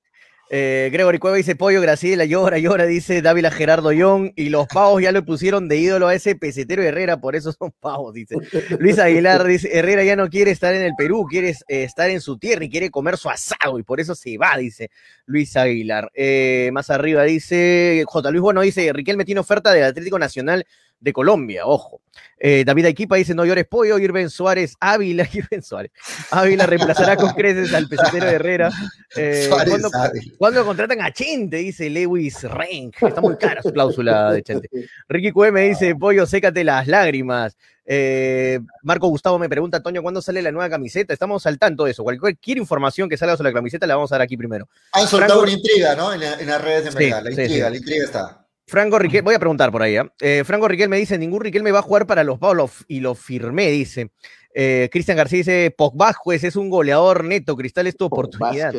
Eh, Gregory Cueva dice Pollo, Graciela, llora, llora, dice Dávila Gerardo Young, y los pavos ya lo pusieron de ídolo a ese pesetero Herrera, por eso son pavos, dice. Luis Aguilar dice, Herrera ya no quiere estar en el Perú, quiere eh, estar en su tierra y quiere comer su asado, y por eso se va, dice Luis Aguilar. Eh, más arriba dice, J. Luis Bueno dice, Riquelme tiene oferta del Atlético Nacional de Colombia, ojo. Eh, David Equipa dice, no llores pollo, Irben Suárez, Ávila, Irben Suárez. Ávila reemplazará con creces al pesetero de Herrera. Eh, ¿cuándo, contratan a Chente? Dice Lewis Rank. Está muy cara su cláusula de Chente. Ricky Cue me dice, pollo, sécate las lágrimas. Eh, Marco Gustavo me pregunta, Toño, ¿cuándo sale la nueva camiseta? Estamos al tanto de eso. Cualquier información que salga sobre la camiseta la vamos a dar aquí primero. Han soltado una intriga, ¿no? En, las redes de mercado. la intriga, la intriga está. Franco Riquel, voy a preguntar por ahí. ¿eh? eh Franco Riquel me dice, ningún Riquel me va a jugar para los Pablos y lo firmé, dice. Eh, Cristian García dice, Pogba, pues es un goleador neto, Cristal es tu oportunidad.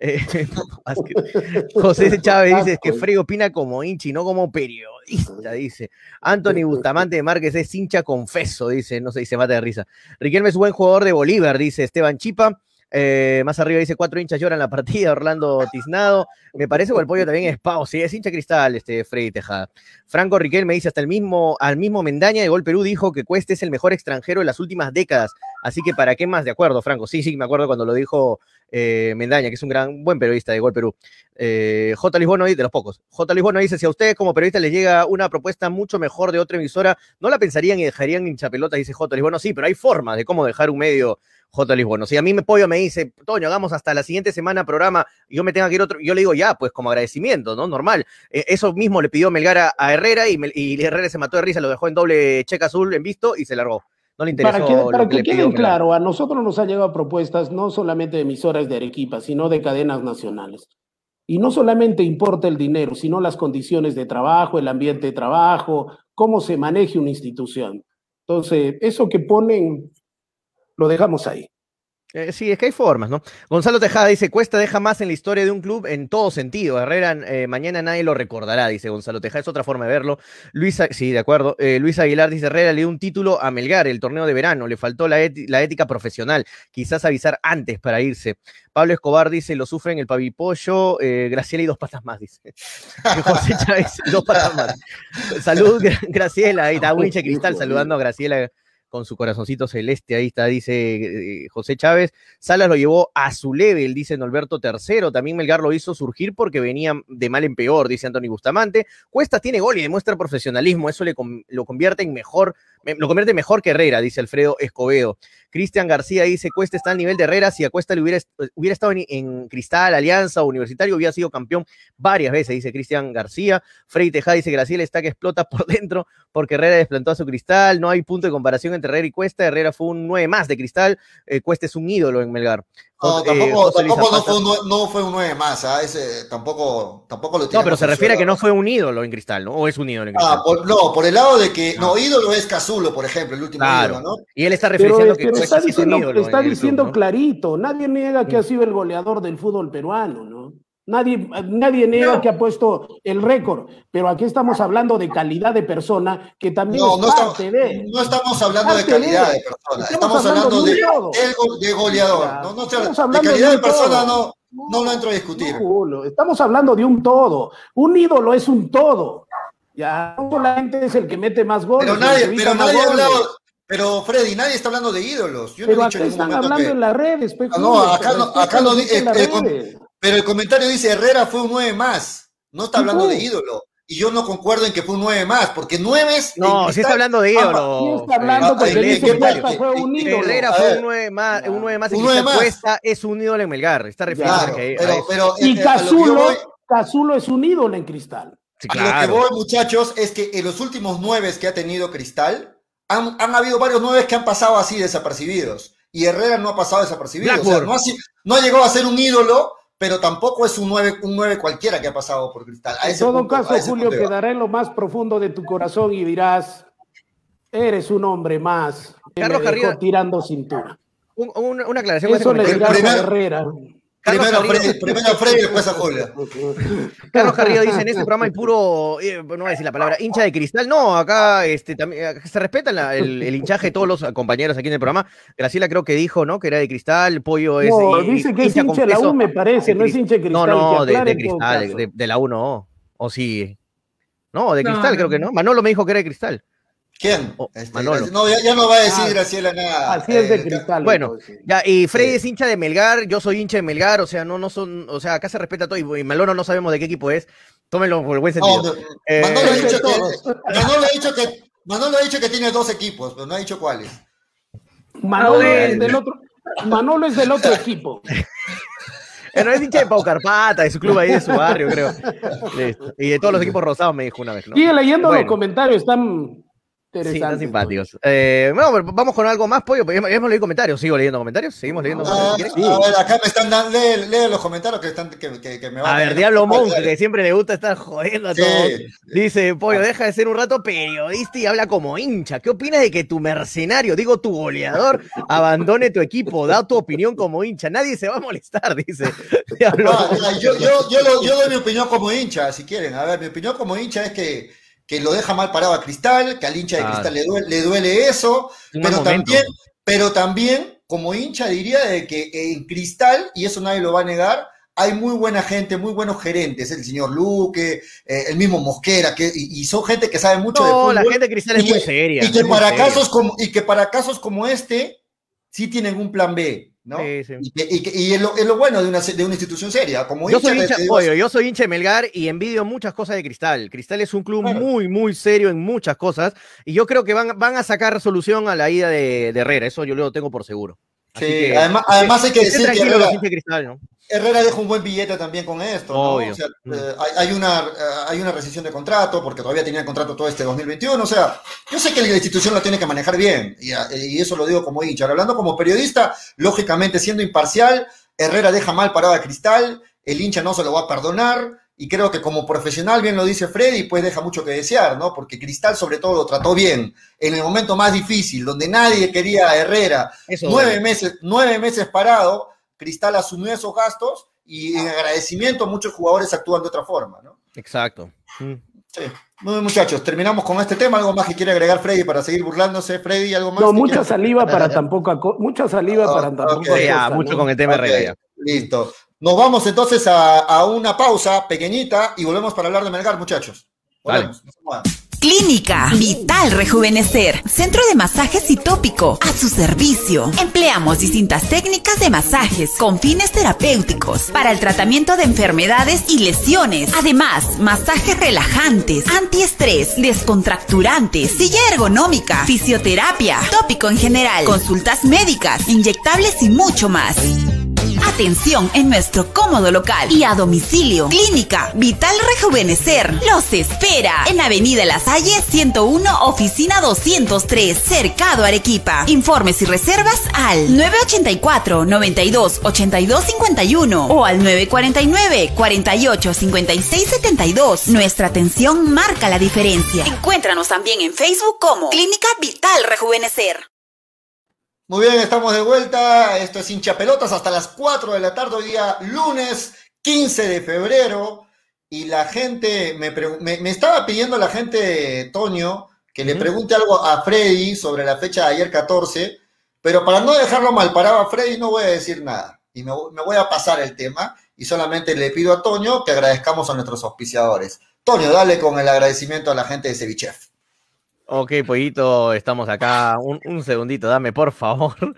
Eh, José Chávez dice que Frey opina como hinchi, no como periodista, dice. Anthony Bustamante de Márquez es hincha confeso, dice, no sé, se mata de risa. Riquelme es buen jugador de Bolívar, dice Esteban Chipa. Eh, más arriba dice cuatro hinchas lloran la partida, Orlando Tiznado. Me parece que el pollo también es Pau, sí, es hincha cristal, este Freddy Tejada. Franco Riquel me dice hasta el mismo, al mismo Mendaña de Gol Perú dijo que Cueste es el mejor extranjero de las últimas décadas. Así que para qué más, de acuerdo, Franco. Sí, sí, me acuerdo cuando lo dijo eh, Mendaña, que es un gran, buen periodista de Gol Perú. Eh, J. Lisbono, de los pocos. J. Lisbono dice, si a ustedes como periodistas les llega una propuesta mucho mejor de otra emisora, ¿no la pensarían y dejarían hincha pelota? Dice J. Lisbono, sí, pero hay formas de cómo dejar un medio J. Lisbono. Si a mí me pollo me dice, Toño, hagamos hasta la siguiente semana programa y yo me tenga que ir otro, yo le digo ya, pues como agradecimiento, ¿no? Normal. Eh, eso mismo le pidió Melgar a, Herrera y, y, Herrera se mató de risa, lo dejó en doble cheque azul en visto y se largó. No le interesó. Para que, para que, quede claro, a nosotros nos han llegado propuestas no solamente de emisoras de Arequipa, sino de cadenas nacionales. Y no solamente importa el dinero, sino las condiciones de trabajo, el ambiente de trabajo, cómo se maneje una institución. Entonces, eso que ponen lo dejamos ahí. Eh, sí, es que hay formas, ¿no? Gonzalo Tejada dice, Cuesta deja más en la historia de un club en todo sentido. Herrera eh, mañana nadie lo recordará, dice Gonzalo Tejada, es otra forma de verlo. Luis, sí, de acuerdo. Eh, Luis Aguilar dice, Herrera le dio un título a Melgar, el torneo de verano, le faltó la, ética profesional, quizás avisar antes para irse. Pablo Escobar dice, lo sufre en el pavipollo, Graciela y dos patas más, dice. José Chávez, dos patas más. Salud, Graciela, ahí está Winche Cristal saludando a Graciela con su corazoncito celeste, ahí está, dice eh, José Chávez. Salas lo llevó a su level, dice Norberto III. También Melgar lo hizo surgir porque venía de mal en peor, dice Anthony Bustamante. Cuesta tiene gol y demuestra profesionalismo, eso le, lo convierte en mejor lo convierte mejor que Herrera, dice Alfredo Escobedo. Cristian García dice, Cuesta está al nivel de Herrera, si a Cuesta le hubiera, hubiera estado en, Cristal, Alianza Universitario, hubiera sido campeón varias veces, dice Cristian García. Frey Tejada dice, Graciela está que explota por dentro porque Herrera desplantó a su Cristal, no hay punto de comparación entre Herrera y Cuesta, Herrera fue un 9 más de Cristal, eh, Cuesta es un ídolo en Melgar. No, tampoco, tampoco no, fue un, no, fue un 9 más, ¿ah? Ese, tampoco, tampoco lo tiene. No, pero se refiere a que no fue un ídolo en Cristal, ¿no? ¿O es un ídolo en Cristal? Ah, por, no, por el lado de que, no, ídolo es Cazulo, por ejemplo, el último ídolo, ¿no? Y él está refiriendo que pero está diciendo, ídolo está diciendo clarito, nadie niega que ha sido el goleador del fútbol peruano, ¿no? Nadie, nadie niega que ha puesto el récord, pero aquí estamos hablando de calidad de persona que también no, es parte no, de, no estamos hablando de calidad de, persona, estamos, hablando, de, de, goleador. No, no, de calidad de, persona no, no lo entro a discutir. estamos hablando de un todo. Un ídolo es un todo. Ya no solamente es el que mete más goles. Pero nadie, pero nadie ha hablado, pero Freddy, nadie está hablando de ídolos. Yo no pero he dicho están hablando que... en las redes. Ah, no, acá no, acá no, pero el comentario dice Herrera fue un 9 más. No está hablando de ídolo. Y yo no concuerdo en que fue un 9 más, porque 9 es. No, sí está hablando de ídolo. Sí está hablando porque dice que fue un ídolo. Herrera fue un 9 más, un 9 más. Un 9 más. Cuesta es un ídolo en Melgar. Está refiriendo claro, que, pero, pero, Y Cazulo, voy... Cazulo es un ídolo en Cristal. Sí, claro. A lo que voy, muchachos, es que en los últimos 9 que ha tenido Cristal, han, han habido varios 9 que han pasado así desapercibidos. Y Herrera no ha pasado desapercibido. O sea, no, ha, no ha llegado a ser un ídolo pero tampoco es un 9, un 9 cualquiera que ha pasado por Cristal. en todo caso, Julio, quedará en lo más profundo de tu corazón y dirás, eres un hombre más. Carlos Carrillo, tirando cintura. una aclaración. Eso le dirás a Herrera. Primero Freddy, primero Freddy y después a Julia. Carlos Carrillo dice, en este programa hay puro, eh, no voy a decir la palabra, hincha de cristal. No, acá este, también, se respeta el, el, hinchaje de todos los compañeros aquí en el programa. Graciela creo que dijo, ¿no? Que era de cristal, Pollo es... No, dice que es hincha de la U, me parece, no es hincha de cristal. No, no, de, de, cristal, de, de, la U no. O sí. No, de cristal creo que no. Manolo me dijo que era de cristal. ¿Quién? Oh, este, no, ya, no va a decir ah, Graciela nada. Así es de eh, cristal. Bueno, ya, y Freddy es hincha de Melgar, yo soy hincha de Melgar, o sea, no, no son, o sea, acá se respeta todo, y Maloro no sabemos de qué equipo es, tómenlo por el buen sentido. Eh, Manolo, ha dicho que, Manolo, ha dicho que, Manolo ha dicho que tiene dos equipos, pero no ha dicho cuáles. Manolo es del otro, Manolo es del otro equipo. no es hincha de Pau Carpata, de su club ahí de su barrio, creo. Y de todos los equipos rosados me dijo una vez. ¿no? Sigue leyendo los comentarios, están Sí, están simpáticos. Eh, bueno, vamos con algo más, Pollo. Hemos, hemos leído comentarios. ¿Sigo leyendo comentarios? ¿Seguimos leyendo Ah, comentarios? a ver, acá me están dando, lee, lee los comentarios que, están, que, que, que me van A ver, poniendo. Diablo Monk, que siempre le gusta estar jodiendo a Sí. todos. Dice, Pollo, deja de ser un rato periodista y habla como hincha. ¿Qué opinas de que tu mercenario, digo tu goleador, abandone tu equipo? Da tu opinión como hincha. Nadie se va a molestar, dice Diablo Ah, Monk. yo, yo, yo, lo- yo doy mi opinión como hincha, si quieren. A ver, mi opinión como hincha es que, que lo deja mal parado a Cristal, que al hincha de Ah. Cristal le duele, le duele eso, pero momento. también, pero también como hincha diría de que en Cristal, y eso nadie lo va a negar, hay muy buena gente, muy buenos gerentes, el señor Luque, eh, el mismo Mosquera, que, y, y son gente que sabe mucho de No, fútbol. la gente de Cristal es muy seria. Y que, para seria. casos como, y que para casos como este, sí tienen un plan B, ¿no? Sí, sí. Y, que- y que- y es, lo, es lo bueno de una, de una institución seria. Como Yo soy hincha, pollo, yo soy hincha de Melgar y envidio muchas cosas de Cristal. Cristal es un club Claro. muy, muy serio en muchas cosas y yo creo que van, van a sacar solución a la ida de, de Herrera, eso yo lo tengo por seguro. Sí, que- además, además hay que decir que Herrera, Cristal, ¿no? Herrera deja un buen billete también con esto. ¿no? Obvio. O sea, Mm. eh, hay, una, eh, hay una rescisión de contrato porque todavía tenía contrato todo este 2021. O sea, yo sé que la institución lo tiene que manejar bien y, y eso lo digo como hincha. Hablando como periodista, lógicamente siendo imparcial, Herrera deja mal parado a Cristal, el hincha no se lo va a perdonar. Y creo que como profesional, bien lo dice Freddy, pues deja mucho que desear, ¿no? Porque Cristal sobre todo lo trató bien en el momento más difícil, donde nadie quería a Herrera, Eso nueve meses, nueve meses parado, Cristal asumió esos gastos y en agradecimiento muchos jugadores actúan de otra forma, ¿no? Exacto. Mm. Sí. Muy bien, muchachos, terminamos con este tema. ¿Algo más que quiere agregar Freddy para seguir burlándose? Freddy, ¿algo más? No, mucha saliva para tan poca co- mucha saliva Ah, para ya, cosa, mucho ¿no? con el tema Ok, de Herrera. ya. Listo. Nos vamos entonces a, a una pausa pequeñita y volvemos para hablar de Melgar, muchachos. Volvemos. Clínica Vital Rejuvenecer, centro de masajes y tópico, a su servicio. Empleamos distintas técnicas de masajes con fines terapéuticos para el tratamiento de enfermedades y lesiones. Además, masajes relajantes, antiestrés, descontracturantes, silla ergonómica, fisioterapia, tópico en general, consultas médicas, inyectables y mucho más. Atención en nuestro cómodo local y a domicilio. Clínica Vital Rejuvenecer los espera en Avenida La Salle 101, oficina 203, Cercado Arequipa. Informes y reservas al 984 92 82 51 o al 949 48 56 72. Nuestra atención marca la diferencia. Encuéntranos también en Facebook como Clínica Vital Rejuvenecer. Muy bien, estamos de vuelta. Esto es hincha pelotas hasta las 4 de la tarde, hoy día lunes 15 de febrero. Y la gente, me, me, me estaba pidiendo la gente, Toño, que le pregunte algo a Freddy sobre la fecha de ayer 14, pero para no dejarlo mal parado a Freddy no voy a decir nada. Y me, me voy a pasar el tema y solamente le pido a Toño que agradezcamos a nuestros auspiciadores. Toño, dale con el agradecimiento a la gente de Cevichef. Ok, pollito, estamos acá. Un, un segundito, dame, por favor.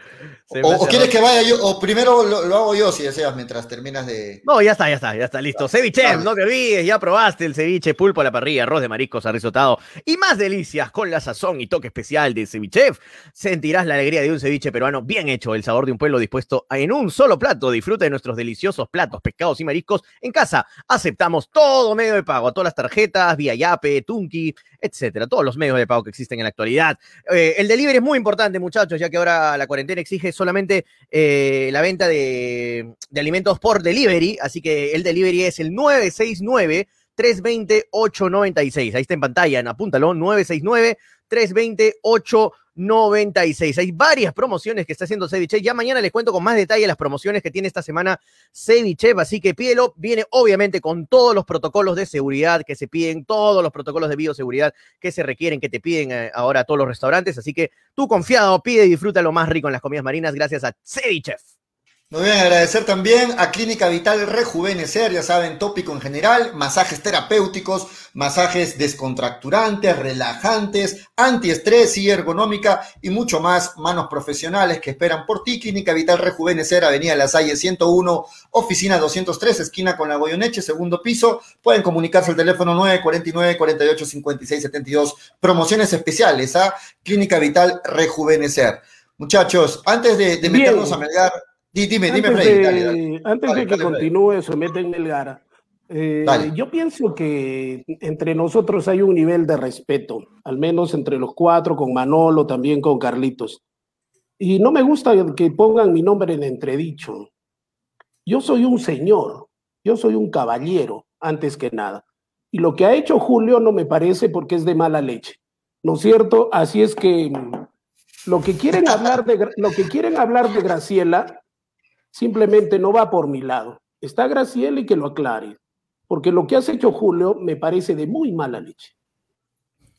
Se O, quieres que vaya yo, o primero lo, lo hago yo si deseas mientras terminas de... No, ya está, ya está, ya está listo. Ceviche, no te olvides, ya probaste el ceviche, pulpo a la parrilla, arroz de mariscos arrisotado y más delicias con la sazón y toque especial de Cevichef. Sentirás la alegría de un ceviche peruano bien hecho, el sabor de un pueblo dispuesto a- en un solo plato. Disfruta de nuestros deliciosos platos, pescados y mariscos en casa. Aceptamos todo medio de pago, todas las tarjetas, vía Yape, Tunki, etcétera, todos los medios de pago que existen en la actualidad. Eh, el delivery es muy importante, muchachos, ya que ahora la cuarentena exige solamente eh, la venta de, de alimentos por delivery, así que el delivery es el 969 320 896. Ahí está en pantalla, apúntalo, 969 320 896. Hay varias promociones que está haciendo Ceviche. Ya mañana les cuento con más detalle las promociones que tiene esta semana Ceviche, así que pídelo. Viene obviamente con todos los protocolos de seguridad que se piden, todos los protocolos de bioseguridad que se requieren, que te piden eh, ahora todos los restaurantes. Así que tú confiado, pide y disfruta lo más rico en las comidas marinas gracias a Cevichef. Muy bien, agradecer también a Clínica Vital Rejuvenecer, ya saben, tópico en general, masajes terapéuticos, masajes descontracturantes, relajantes, antiestrés y ergonómica y mucho más, manos profesionales que esperan por ti. Clínica Vital Rejuvenecer, Avenida La Salle 101, oficina 203, esquina con la Goyoneche, segundo piso. Pueden comunicarse al teléfono 949 48 56 72. Promociones especiales a Clínica Vital Rejuvenecer. Muchachos, antes de, meternos a Melgar, dime, dime, Antes Freddy, de, dale, dale. antes Dale, de que continúe, somete en Melgar. Eh, yo pienso que entre nosotros hay un nivel de respeto, al menos entre los cuatro, con Manolo, también con Carlitos. Y no me gusta que pongan mi nombre en entredicho. Yo soy un señor, yo soy un caballero, antes que nada. Y lo que ha hecho Julio no me parece porque es de mala leche. ¿No es cierto? Así es que lo que quieren hablar de, lo que quieren hablar de Graciela simplemente no va por mi lado. Está Graciela y que lo aclare porque lo que has hecho, Julio, me parece de muy mala leche.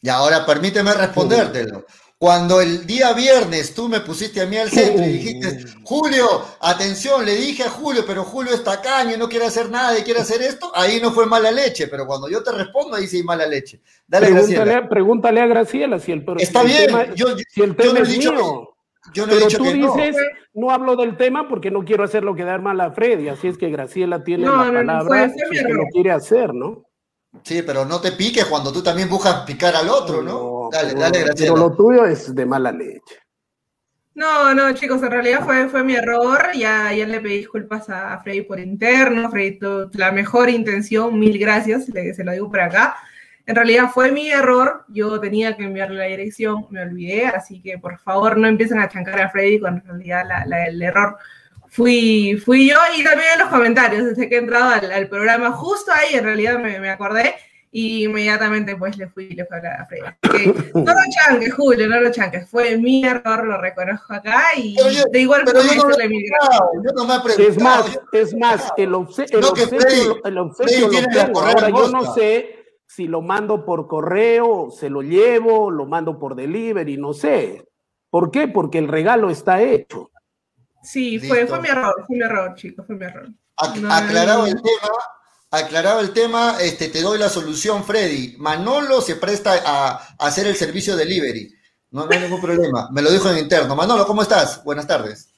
Y ahora permíteme respondértelo. Cuando el día viernes tú me pusiste a mí al centro y dijiste, Julio, atención, le dije a Julio, pero Julio está caño y no quiere hacer nada y quiere hacer esto, ahí no fue mala leche, pero cuando yo te respondo, ahí sí mala leche. Dale, pregúntale, Graciela. Pregúntale a Graciela si el, Está bien, tema, yo, si el tema es mío. Yo no Pero tú dices, no. hablo del tema porque no quiero hacerlo quedar mal a Freddy, así es que Graciela tiene la palabra que lo quiere hacer, ¿no? Sí, pero no te piques cuando tú también buscas picar al otro, ¿no? dale, dale, Graciela. Pero lo tuyo es de mala leche. No, no, chicos, en realidad fue, fue mi error. Ya, ya le pedí disculpas a, Freddy por interno. Freddy, la mejor intención, mil gracias, le, se lo digo por acá. En realidad fue mi error, yo tenía que enviarle la dirección, me olvidé, así que por favor no empiecen a chancar a Freddy cuando en realidad el error. Fui, fui yo y también en los comentarios, desde que he entrado al, programa, justo ahí en realidad me, me, acordé y inmediatamente pues le fui, le fui a, a Freddy. no lo chanques, Julio, no lo chanques, fue mi error, lo reconozco acá y de igual forma yo, no, yo no me Es más, es más, el, obsequio, el obsequio, el obsequio lo tengo, ahora yo no sé si lo mando por correo, se lo llevo, lo mando por delivery, no sé. ¿Por qué? Porque el regalo está hecho. Sí, fue, fue mi error, fue mi error, chicos, fue mi error. aclarado el tema, aclarado el tema, este, te doy la solución, Freddy. Manolo se presta a, hacer el servicio delivery. No, no hay ningún problema. Me lo dijo en interno. Manolo, ¿cómo estás? Buenas tardes.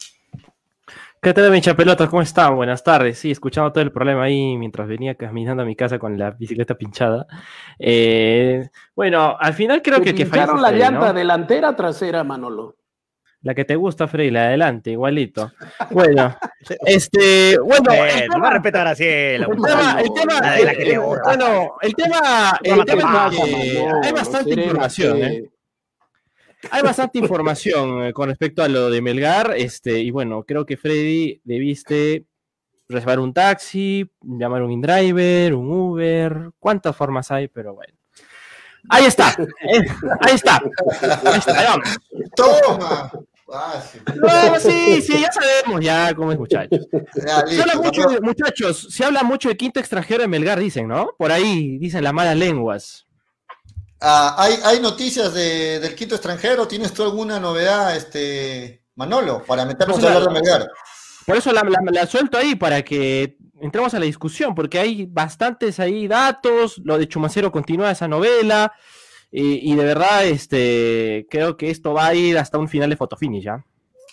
¿Qué tal, pelotas? ¿Cómo están? Buenas tardes. Sí, escuchando todo el problema ahí mientras venía caminando a mi casa con la bicicleta pinchada. Eh, bueno, al final creo que... que la llanta delantera trasera, Manolo. La que te gusta, Freddy, la de adelante, igualito. Bueno, este, bueno, el tema, a respetar a Cielo. El tema, el tema, bueno, el tema, el tema, hay bastante información, ¿eh? Hay bastante información eh, con respecto a lo de Melgar, este, y bueno, creo que Freddy debiste reservar un taxi, llamar un InDriver, un Uber, cuántas formas hay, pero bueno. Ahí está, eh, ahí está, ahí está, vamos. Toma. No, sí, sí, ya sabemos ya cómo es, muchachos. se habla mucho, muchachos, se habla mucho de quinto extranjero en Melgar, dicen, ¿no? Por ahí dicen las malas lenguas. Ah, ¿hay, noticias del quinto extranjero? ¿Tienes tú alguna novedad, este, Manolo, para meternos a hablar de Melgar? Por eso la, suelto ahí, para que entremos a la discusión, porque hay bastantes ahí datos, lo de Chumacero continúa esa novela, y, de verdad este, creo que esto va a ir hasta un final de Fotofinish, ¿ya?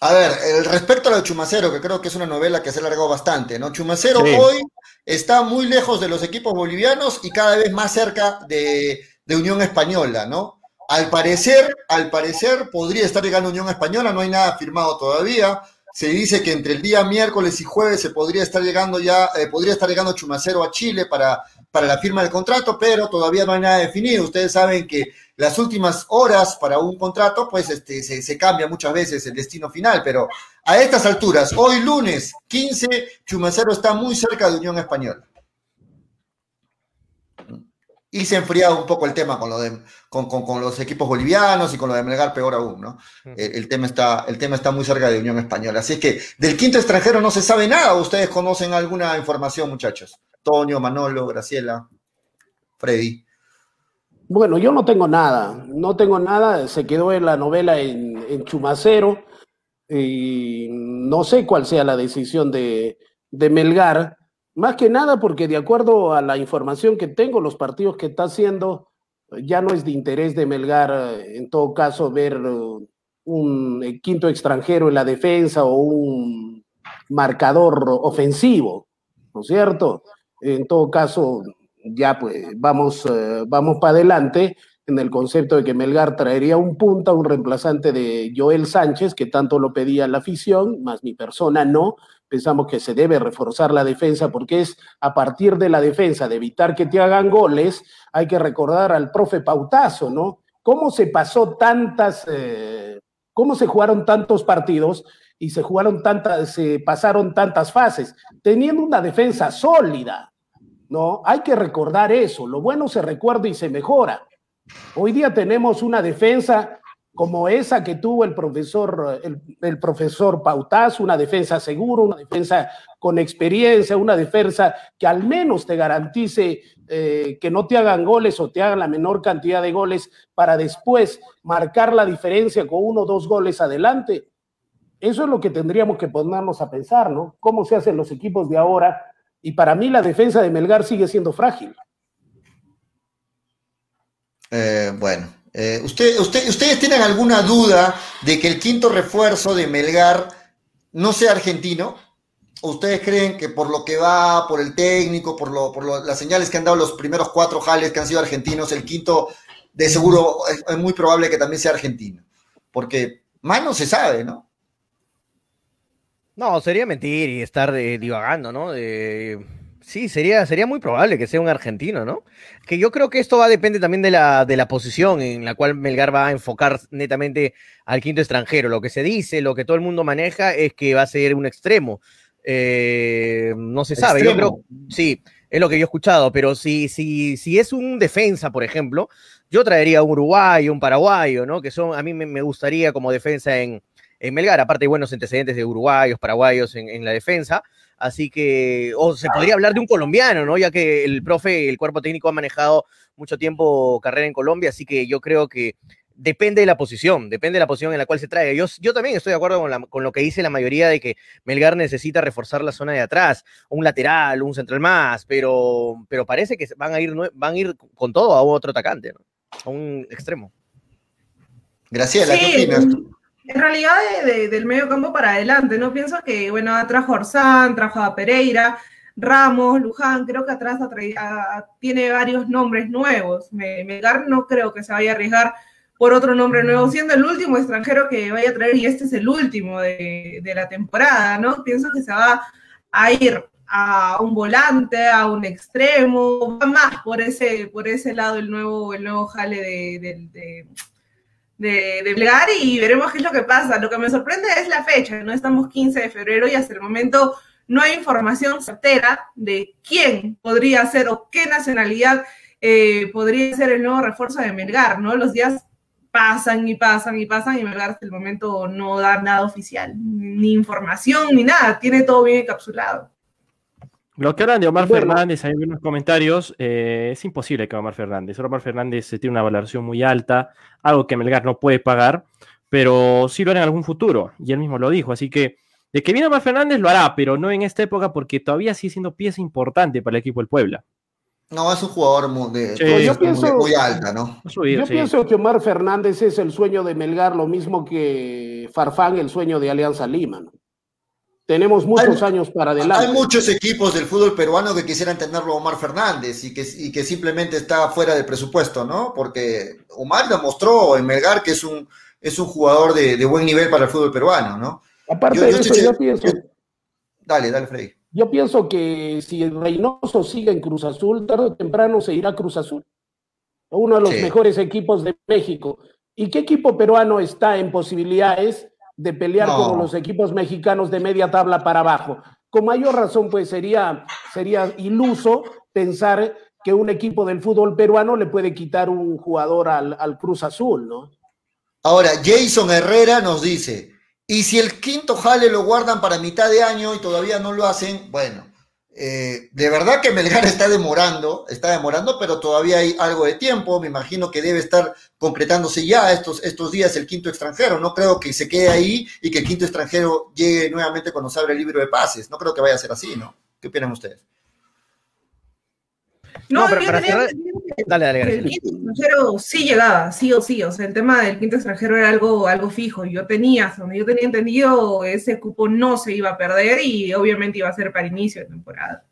A ver, el, respecto a lo de Chumacero, que creo que es una novela que se alargó bastante, ¿no? Chumacero hoy está muy lejos de los equipos bolivianos y cada vez más cerca de, de Unión Española, ¿no? Al parecer, al parecer podría estar llegando Unión Española, no hay nada firmado todavía. Se dice que entre el día miércoles y jueves se podría estar llegando ya, eh, podría estar llegando Chumacero a Chile para, para la firma del contrato, pero todavía no hay nada definido. Ustedes saben que las últimas horas para un contrato, pues este, se, se cambia muchas veces el destino final, pero a estas alturas, hoy lunes 15, Chumacero está muy cerca de Unión Española y se enfriado un poco el tema con, lo de, con, los equipos bolivianos y con lo de Melgar peor aún, ¿no? El, tema está, el tema está muy cerca de Unión Española. Así es que del quinto extranjero no se sabe nada. ¿Ustedes conocen alguna información, muchachos? Toño, Manolo, Graciela, Freddy. Bueno, yo no tengo nada, no tengo nada. Se quedó en la novela en, en Chumacero y no sé cuál sea la decisión de, de Melgar más que nada porque de acuerdo a la información que tengo, los partidos que está haciendo, ya no es de interés de Melgar, eh, en todo caso, ver eh, un eh, quinto extranjero en la defensa o un marcador ofensivo, ¿no es cierto? En todo caso, ya pues vamos, vamos para adelante en el concepto de que Melgar traería un punta, un reemplazante de Joel Sánchez, que tanto lo pedía la afición, más mi persona no. Pensamos que se debe reforzar la defensa porque es a partir de la defensa, de evitar que te hagan goles, hay que recordar al profe Pautazo, ¿no? ¿Cómo se pasó tantas, eh, cómo se jugaron tantos partidos y se jugaron tantas, se pasaron tantas fases, teniendo una defensa sólida, ¿no? Hay que recordar eso, lo bueno se recuerda y se mejora. Hoy día tenemos una defensa como esa que tuvo el profesor, el, profesor Pautaz, una defensa segura, una defensa con experiencia, una defensa que al menos te garantice eh, que no te hagan goles o te hagan la menor cantidad de goles para después marcar la diferencia con uno o dos goles adelante. Eso es lo que tendríamos que ponernos a pensar, ¿no? ¿Cómo se hacen los equipos de ahora? Y para mí la defensa de Melgar sigue siendo frágil. Eh, bueno, eh, usted, ¿ustedes tienen alguna duda de que el quinto refuerzo de Melgar no sea argentino? ¿O ustedes creen que por lo que va, por el técnico, por, lo, por las señales que han dado los primeros cuatro jales que han sido argentinos, el quinto de seguro es, muy probable que también sea argentino? Porque más no se sabe, ¿no? No, sería mentir y estar eh, divagando, ¿no? Sí, sería, sería muy probable que sea un argentino, ¿no? Que yo creo que esto va a depender también de la, de la posición en la cual Melgar va a enfocar netamente al quinto extranjero. Lo que se dice, lo que todo el mundo maneja es que va a ser un extremo. Eh, no se sabe, yo creo, sí, es lo que yo he escuchado, pero si, si, si es un defensa, por ejemplo, yo traería un uruguayo, un paraguayo, ¿no? Que son, a mí me, gustaría como defensa en, en Melgar, aparte hay buenos antecedentes de uruguayos, paraguayos en, en la defensa. Así que, o se podría hablar de un colombiano, ¿no? Ya que el profe, el cuerpo técnico ha manejado mucho tiempo carrera en Colombia, así que yo creo que depende de la posición, depende de la posición en la cual se trae. Yo, yo también estoy de acuerdo con, lo que dice la mayoría de que Melgar necesita reforzar la zona de atrás, un lateral, un central más, pero, pero parece que van a ir, van a ir con todo a otro atacante, ¿no? A un extremo. Graciela, ¿qué opinas? En realidad del medio campo para adelante, ¿no? Pienso que, bueno, trajo a Orsán, trajo a Pereira, Ramos, Luján, creo que atrás tiene varios nombres nuevos. Melgar no creo que se vaya a arriesgar por otro nombre nuevo, siendo el último extranjero que vaya a traer, y este es el último de, la temporada, ¿no? Pienso que se va a ir a un volante, a un extremo, va más por ese, por ese lado el nuevo, el nuevo jale de de, de y veremos qué es lo que pasa. Lo que me sorprende es la fecha, no estamos 15 de febrero y hasta el momento no hay información certera de quién podría ser o qué nacionalidad eh, podría ser el nuevo refuerzo de Melgar, ¿no? Los días pasan y pasan y pasan y Melgar hasta el momento no da nada oficial, ni información ni nada, tiene todo bien encapsulado. Lo que hablan de Omar Fernández, hay unos comentarios, eh, es imposible que Omar Fernández. Omar Fernández tiene una valoración muy alta, algo que Melgar no puede pagar, pero sí lo hará en algún futuro, y él mismo lo dijo. Así que de que viene Omar Fernández lo hará, pero no en esta época porque todavía sigue siendo pieza importante para el equipo del Puebla. No, es un jugador muy, muy, alta, ¿no? yo pienso que Omar Fernández es el sueño de Melgar, lo mismo que Farfán el sueño de Alianza Lima. ¿no? Tenemos muchos años para adelante. Hay muchos equipos del fútbol peruano que quisieran tenerlo a Omar Fernández y que, y que simplemente está fuera del presupuesto, ¿no? Porque Omar demostró en Melgar que es un, es un jugador de, buen nivel para el fútbol peruano, ¿no? Aparte de eso, yo pienso... dale, dale, Freddy. Yo pienso que si el Reynoso sigue en Cruz Azul, tarde o temprano se irá a Cruz Azul. Uno de los mejores equipos de México. ¿Y qué equipo peruano está en posibilidades de pelear con los equipos mexicanos de media tabla para abajo. Con mayor razón, pues sería, sería iluso pensar que un equipo del fútbol peruano le puede quitar un jugador al, al Cruz Azul, ¿no? Ahora, Jason Herrera nos dice, y si el quinto jale lo guardan para mitad de año y todavía no lo hacen, bueno, eh, de verdad que Melgar está demorando, está demorando, pero todavía hay algo de tiempo. Me imagino que debe estar concretándose ya estos, estos días el quinto extranjero. No creo que se quede ahí y que el quinto extranjero llegue nuevamente cuando se abre el libro de pases. No creo que vaya a ser así, ¿no? ¿Qué opinan ustedes? No, pero para cerrar... Dale, dale, El quinto extranjero sí llegaba, sí o sí. O sea, el tema del quinto extranjero era algo, algo fijo. Yo tenía, donde yo tenía entendido, ese cupo no se iba a perder y obviamente iba a ser para inicio de temporada.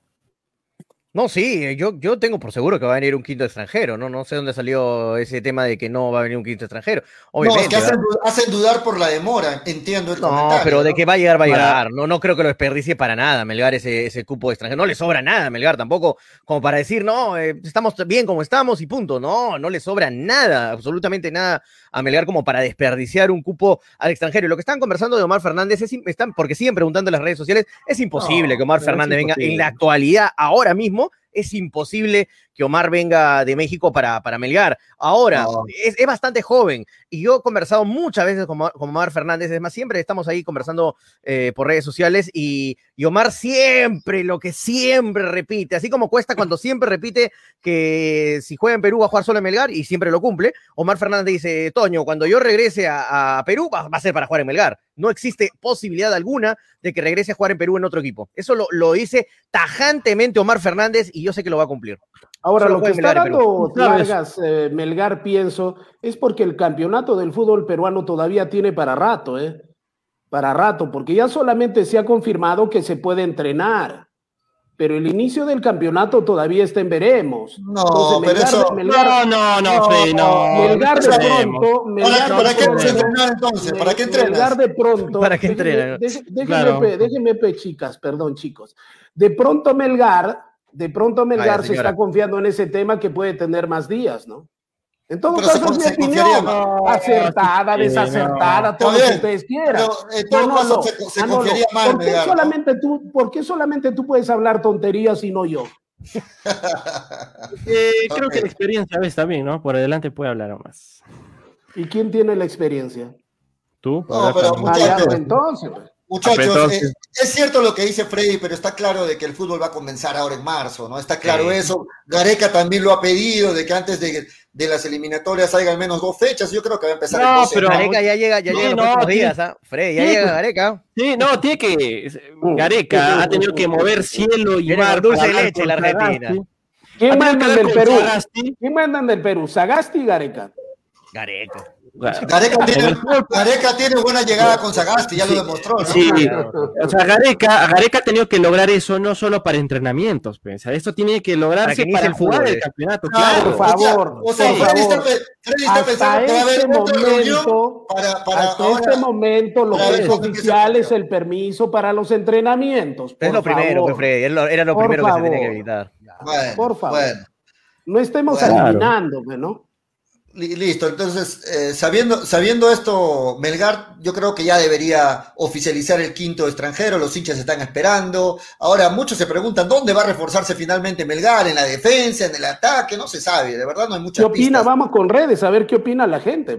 No, sí, yo, yo tengo por seguro que va a venir un quinto extranjero, ¿no? No sé dónde salió ese tema de que no va a venir un quinto extranjero. Obviamente, no, es que hacen, dudar por la demora, entiendo el No, pero de que va a llegar, va a llegar. No, no creo que lo desperdicie para nada, Melgar, ese, ese cupo extranjero. No le sobra nada, Melgar, tampoco como para decir, no, eh, estamos bien como estamos y punto. No, no le sobra nada, absolutamente nada a Melgar como para desperdiciar un cupo al extranjero. Y lo que están conversando de Omar Fernández es, están, porque siguen preguntando en las redes sociales, es imposible que Omar Fernández venga en la actualidad, ahora mismo, es imposible que Omar venga de México para, para Melgar. Ahora, es, bastante joven y yo he conversado muchas veces con, Omar Fernández, es más, siempre estamos ahí conversando eh, por redes sociales y, y, Omar siempre, lo que siempre repite, así como cuesta cuando siempre repite que si juega en Perú va a jugar solo en Melgar y siempre lo cumple, Omar Fernández dice, Toño, cuando yo regrese a, Perú va, a ser para jugar en Melgar. No existe posibilidad alguna de que regrese a jugar en Perú en otro equipo. Eso lo, lo dice tajantemente Omar Fernández y yo sé que lo va a cumplir. Ahora, lo que está dando Vargas, eh, Melgar, pienso, es porque el campeonato del fútbol peruano todavía tiene para rato, ¿eh? Para rato, porque ya solamente se ha confirmado que se puede entrenar pero el inicio del campeonato todavía está en veremos. No, pero eso... no, no, no, Freddy, no. Melgar de pronto... Melgar ¿Para, qué entrenar entonces? ¿Para qué entrenas? Melgar de pronto... ¿Para qué entrenar? Déjenme, déjenme, chicas, perdón, chicos. De pronto Melgar de pronto Melgar se está confiando en ese tema que puede tener más días, ¿no? En todo caso, es mi opinión. acertada, desacertada, todo lo que ustedes quieran. en todo caso, se, confiaría más. ¿Por qué, solamente tú, ¿Por qué solamente tú puedes hablar tonterías y no yo? eh, creo que la experiencia ves también, ¿no? Por adelante puede hablar más. ¿Y quién tiene la experiencia? Tú. No, pero ah, entonces. Pues. Muchachos, eh, es cierto lo que dice Freddy, pero está claro de que el fútbol va a comenzar ahora en marzo, ¿no? Está claro eso. Gareca también lo ha pedido, de que antes de, de, las eliminatorias haya al menos dos fechas. Yo creo que va a empezar no, pero Gareca ya llega, ya llega los días, ¿ah? Freddy, ya llega Gareca. Sí, no, tiene que. Gareca ha tenido que mover cielo y mar. dulce leche la Argentina. ¿Quién mandan del Perú? ¿Quién mandan del Perú? ¿Sagasti y Gareca? Gareca. Gareca tiene, buena llegada con Sagasti, ya lo demostró. Sí, o sea, Gareca, Gareca ha tenido que lograr eso no solo para entrenamientos, pues, esto tiene que lograrse para, para jugar el campeonato. Claro, por favor. O sea, Freddy está, pensando que va a haber este momento, para, para hasta este momento lo que es oficial es el permiso para los entrenamientos. Es lo primero, pues, Freddy, era lo primero que se tenía que evitar. por favor. No estemos adivinando, ¿no? Listo, entonces, eh, sabiendo, sabiendo esto, Melgar, yo creo que ya debería oficializar el quinto extranjero, los hinchas están esperando. Ahora, muchos se preguntan dónde va a reforzarse finalmente Melgar, en la defensa, en el ataque, no se sabe, de verdad no hay mucha ¿Qué opina? Vamos con redes, a ver qué opina la gente.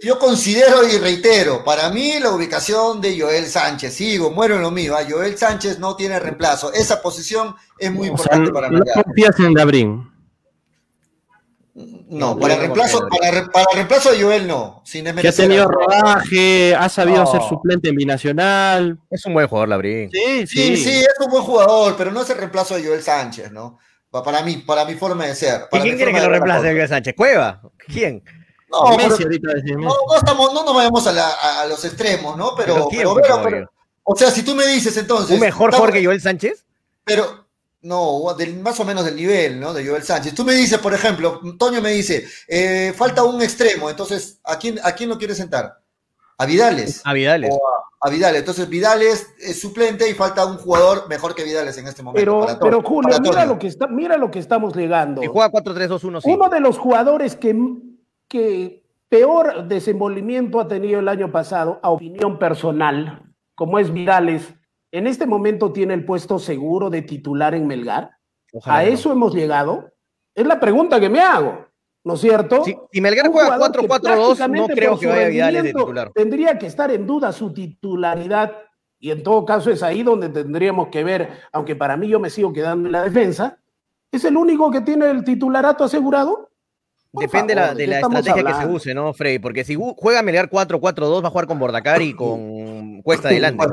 Yo, considero y reitero, para mí la ubicación de Joel Sánchez, sigo, muero en lo mío, ¿ah? Joel Sánchez no tiene reemplazo, esa posición es muy importante para Melgar. No confías en Dabrín. No, para reemplazo, para, reemplazo de Joel no. Sin que ha tenido rodaje, ha sabido ser suplente en binacional. Es un buen jugador, Labrín. Sí, sí, sí, es un buen jugador, pero no es el reemplazo de Joel Sánchez, ¿no? Para mí, para mi forma de ser. ¿Y quién quiere que lo reemplace a Joel Sánchez? ¿Cueva? ¿Quién? No, no, no, estamos, no nos vayamos a, los extremos, ¿no? Pero, pero, o sea, si tú me dices entonces. ¿Un mejor jugador que Joel Sánchez? Pero, no, del, más o menos del nivel, ¿no? De Joel Sánchez. Tú me dices, por ejemplo, Toño me dice, eh, falta un extremo, entonces, ¿a quién, ¿a quién lo quiere sentar? ¿A Vidales? A Vidales. a, Vidales. Entonces, Vidales es suplente y falta un jugador mejor que Vidales en este momento. Pero, pero Julio, mira lo, que está, mira lo que estamos llegando. Y juega 4-3-2-1, sí. Uno de los jugadores que, que peor desenvolvimiento ha tenido el año pasado, a opinión personal, como es Vidales, en este momento tiene el puesto seguro de titular en Melgar? ¿A eso hemos llegado? Es la pregunta que me hago, ¿no es cierto? Si, Melgar juega 4-4-2, no creo que vaya de titular. Tendría que estar en duda su titularidad y en todo caso es ahí donde tendríamos que ver, aunque para mí yo me sigo quedando en la defensa, ¿es el único que tiene el titularato asegurado? Depende de la estrategia que se use, ¿no, Frey? Porque si juega Melgar 4-4-2, va a jugar con Bordacar y con Cuesta adelante.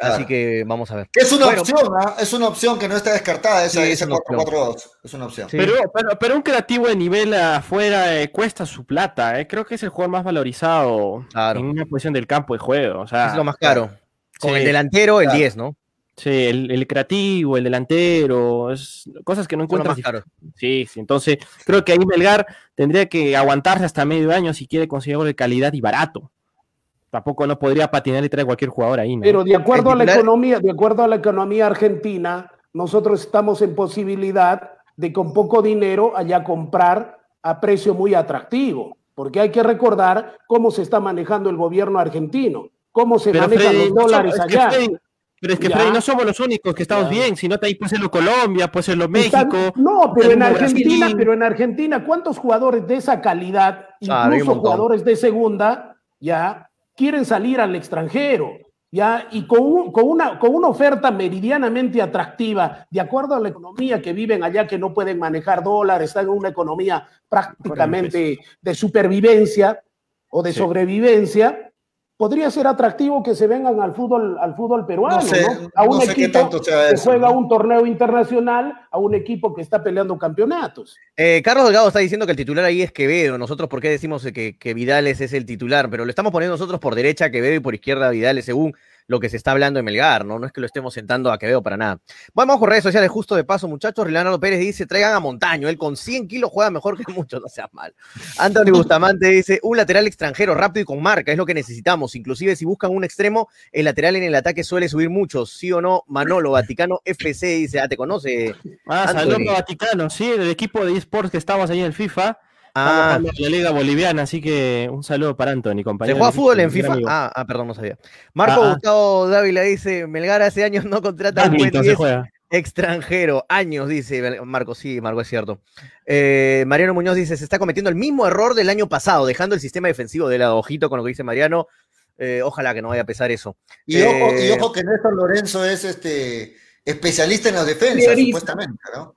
Así que vamos a ver. Es una opción, ¿ah? es una opción que no está descartada, esa, es 4-4-2. Es una opción. Pero, pero, un creativo de nivel afuera eh, cuesta su plata. Eh. Creo que es el jugador más valorizado en una posición del campo de juego. O sea, es lo más caro. Con el delantero, el 10, ¿no? Sí, el, creativo, el delantero, es, cosas que no encuentras. Sí, sí, entonces creo que ahí Melgar tendría que aguantarse hasta medio año si quiere conseguir algo de calidad y barato. Tampoco no podría patinar y traer cualquier jugador ahí. Pero de acuerdo a la economía, de acuerdo a la economía argentina, nosotros estamos en posibilidad de con poco dinero allá comprar a precio muy atractivo, porque hay que recordar cómo se está manejando el gobierno argentino, cómo se manejan los dólares allá. Pero es que Freddy, no somos los únicos que estamos bien, si no ahí puede serlo Colombia, puede serlo México. no, pero en Argentina, pero en Argentina, ¿cuántos jugadores de esa calidad, ah, incluso jugadores de segunda, ya quieren salir al extranjero? ¿ya? Y con, con, una, con una oferta meridianamente atractiva, de acuerdo a la economía que viven allá, que no pueden manejar dólares, están en una economía prácticamente de supervivencia o de sobrevivencia, podría ser atractivo que se vengan al fútbol, al fútbol peruano, ¿no? A un equipo que juega un torneo internacional, a un equipo que está peleando campeonatos. Eh, Carlos Delgado está diciendo que el titular ahí es Quevedo. Nosotros, ¿por qué decimos que, que Vidales es el titular? Pero lo estamos poniendo nosotros por derecha Quevedo y por izquierda Vidales, según lo que se está hablando en Melgar, ¿no? No es que lo estemos sentando a Quevedo para nada. Vamos con redes sociales justo de paso, muchachos. Rilano Pérez dice, traigan a Montaño, él con 100 kilos juega mejor que muchos, no seas mal. Anthony Bustamante dice, un lateral extranjero rápido y con marca, es lo que necesitamos. Inclusive si buscan un extremo, el lateral en el ataque suele subir mucho, ¿sí o no? Manolo, Vaticano FC dice, ah, ¿te conoce? Ah, saludos Vaticano, sí, del equipo de esports que estamos ahí en el FIFA. Ah, la Liga Boliviana, así que un saludo para Anthony, compañero. ¿Se juega fútbol en FIFA? Ah, ah, perdón, no sabía. Marco ah, ah. Gustavo Dávila dice: Melgar hace años no contrata a un extranjero. Años, dice Marco. Sí, Marco, es cierto. Eh, Mariano Muñoz dice: Se está cometiendo el mismo error del año pasado, dejando el sistema defensivo de lado. Ojito con lo que dice Mariano. Eh, ojalá que no vaya a pesar eso. Y, ojo, y eh, ojo que Néstor Lorenzo es este especialista en la defensa, supuestamente, ¿no?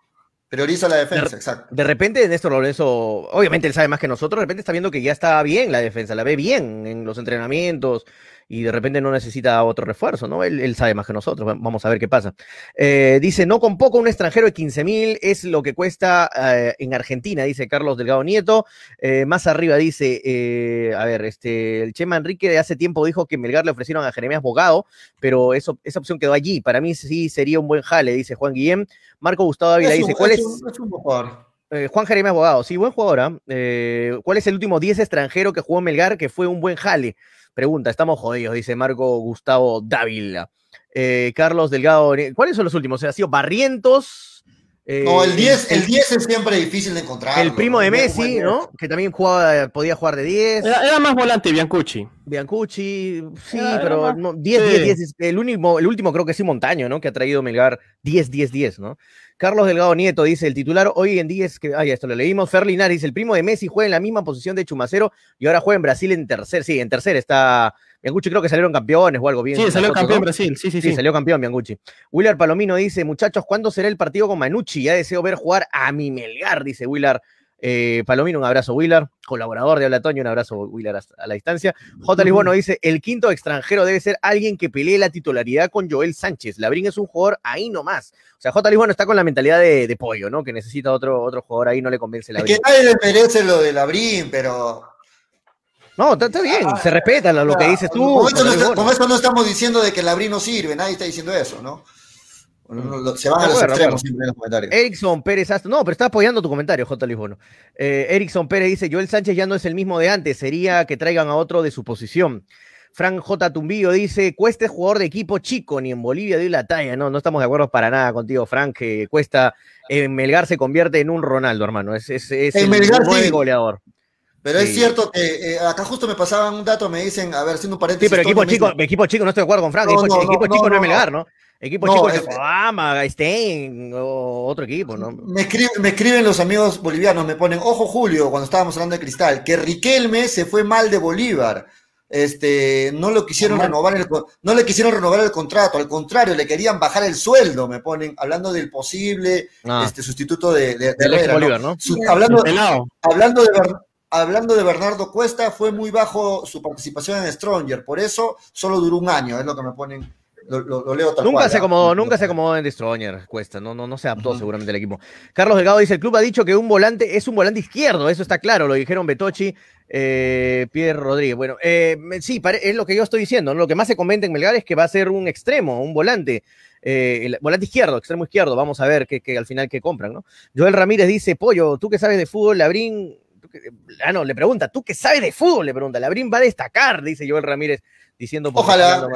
Prioriza la defensa, exacto. De repente, Néstor Lorenzo, obviamente él sabe más que nosotros, de repente está viendo que ya está bien la defensa, la ve bien en los entrenamientos, y de repente no necesita otro refuerzo, ¿no? Él, sabe más que nosotros, vamos a ver qué pasa. Eh, dice, no con poco, un extranjero de 15 mil es lo que cuesta eh, en Argentina, dice Carlos Delgado Nieto. Eh, más arriba dice, a ver, este, el Chema Enrique de hace tiempo dijo que Melgar le ofrecieron a Jeremías Bogado, pero eso, esa opción quedó allí. Para mí sí sería un buen jale, dice Juan Guillem. Marco Gustavo Dávila dice, ¿cuál es? Juan Jeremías Bogado, sí, buen jugador. ¿ah? ¿Cuál es el último 10 extranjero que jugó Melgar que fue un buen jale? Pregunta, estamos jodidos, dice Marco Gustavo Dávila. Eh, Carlos Delgado, ¿cuáles son los últimos? ¿Ha sido Barrientos? No, el 10, el 10 es siempre difícil de encontrar. El primo de Messi, ¿no? Que también jugaba, podía jugar de 10. Era, más volante, Biancucci. Biancucci, sí, pero 10, 10, 10. El, último, el último creo que sí, Montaño, ¿no? Que ha traído Melgar 10, 10, 10, ¿no? Carlos Delgado Nieto dice, el titular hoy en día es que, ay, esto lo leímos, Ferlinar dice, el primo de Messi juega en la misma posición de Chumacero y ahora juega en Brasil en tercer, sí, en tercer está Biancucci creo que salieron campeones o algo bien. Sí, salió campeón Brasil, sí, sí, sí, sí. salió campeón Biancucci. Willard Palomino dice, muchachos, ¿cuándo será el partido con Manucci? Ya deseo ver jugar a mi Melgar, dice Willard. Eh, Palomino, un abrazo, Willard, colaborador de Habla Toño, un abrazo, Willard, a la distancia. J. Lisbono dice: el quinto extranjero debe ser alguien que pelee la titularidad con Joel Sánchez. Labrín es un jugador ahí nomás. O sea, J. Lisbono está con la mentalidad de, pollo, ¿no? Que necesita otro, otro jugador ahí, no le convence la Es que nadie le merece lo de Labrín, pero. No, está, bien, se respeta lo, que dices tú. Con esto, no estamos diciendo de que Labrín no sirve, nadie está diciendo eso, ¿no? Se van a los extremos siempre en los comentarios. Erickson Pérez No, pero está apoyando tu comentario, J. Lisbono. Eh, Erickson Pérez dice: Joel Sánchez ya no es el mismo de antes, sería que traigan a otro de su posición. Frank J. Tumbillo dice: Cuesta es jugador de equipo chico, ni en Bolivia dio la talla. No, no estamos de acuerdo para nada contigo, Frank, que Cuesta en Melgar se convierte en un Ronaldo, hermano. Es, es, es el Melgar, goleador. Pero es cierto que eh, acá justo me pasaban un dato, me dicen, a ver, haciendo un paréntesis. Sí, pero equipo chico, equipo chico, no estoy de acuerdo con Frank. equipo, chico no es Melgar, ¿no? Equipo chico de Obama, Stein, o otro equipo, ¿no? Me, escriben los amigos bolivianos, me ponen, ojo Julio, cuando estábamos hablando de Cristal, que Riquelme se fue mal de Bolívar. Este, no lo quisieron renovar el, no le quisieron renovar el contrato, al contrario, le querían bajar el sueldo, me ponen, hablando del posible ah. este, sustituto de, de, Bolívar, ¿no? hablando, hablando de hablando de Bernardo Cuesta, fue muy bajo su participación en Stronger, por eso solo duró un año, es lo que me ponen lo, leo nunca se acomodó, nunca se acomodó en Destroyer, cuesta, no, no, no se adaptó seguramente el equipo. Carlos Delgado dice, el club ha dicho que un volante es un volante izquierdo, eso está claro, lo dijeron Betochi, eh, Pierre Rodríguez. Bueno, eh, sí, es lo que yo estoy diciendo, lo que más se comenta en Melgar es que va a ser un extremo, un volante. eh, el volante izquierdo, extremo izquierdo, vamos a ver qué al final qué compran, ¿no? Joel Ramírez dice, Pollo, tú que sabes de fútbol, Labrín, ah, no, le pregunta, tú que sabes de fútbol, le pregunta, Labrín va a destacar, dice Joel Ramírez, diciendo... Ojalá,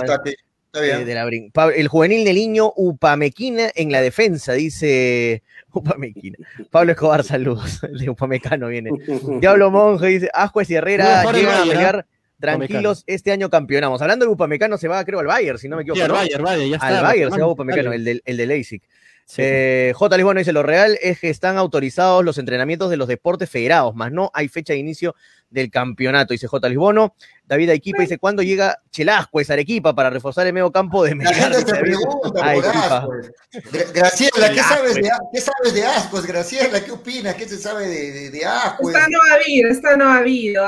el juvenil de niño Upamequina en la defensa, dice Upamequina. Pablo Escobar, saludos. de Upamecano viene. Diablo Monje dice, Ascuez y Herrera llegan a pelear tranquilos, este año campeonamos. Hablando de Upamecano, se va creo al Bayern, si no me equivoco. al Bayern, ya está. Al Bayern se va Upamecano, el de, el de Leipzig. Eh, J. Lisbono dice, lo real es que están autorizados los entrenamientos de los deportes federados, más no hay fecha de inicio del campeonato, dice J. Lisbono. David Aiquipa dice, ¿cuándo llega Chelasco esa Arequipa para reforzar el medio campo de La gente se pregunta Graciela, ¿qué sabes, de, ¿qué sabes de Ascuez? Graciela, ¿qué opinas? ¿Qué se sabe de, de, de Esta no ha habido, esta no ha habido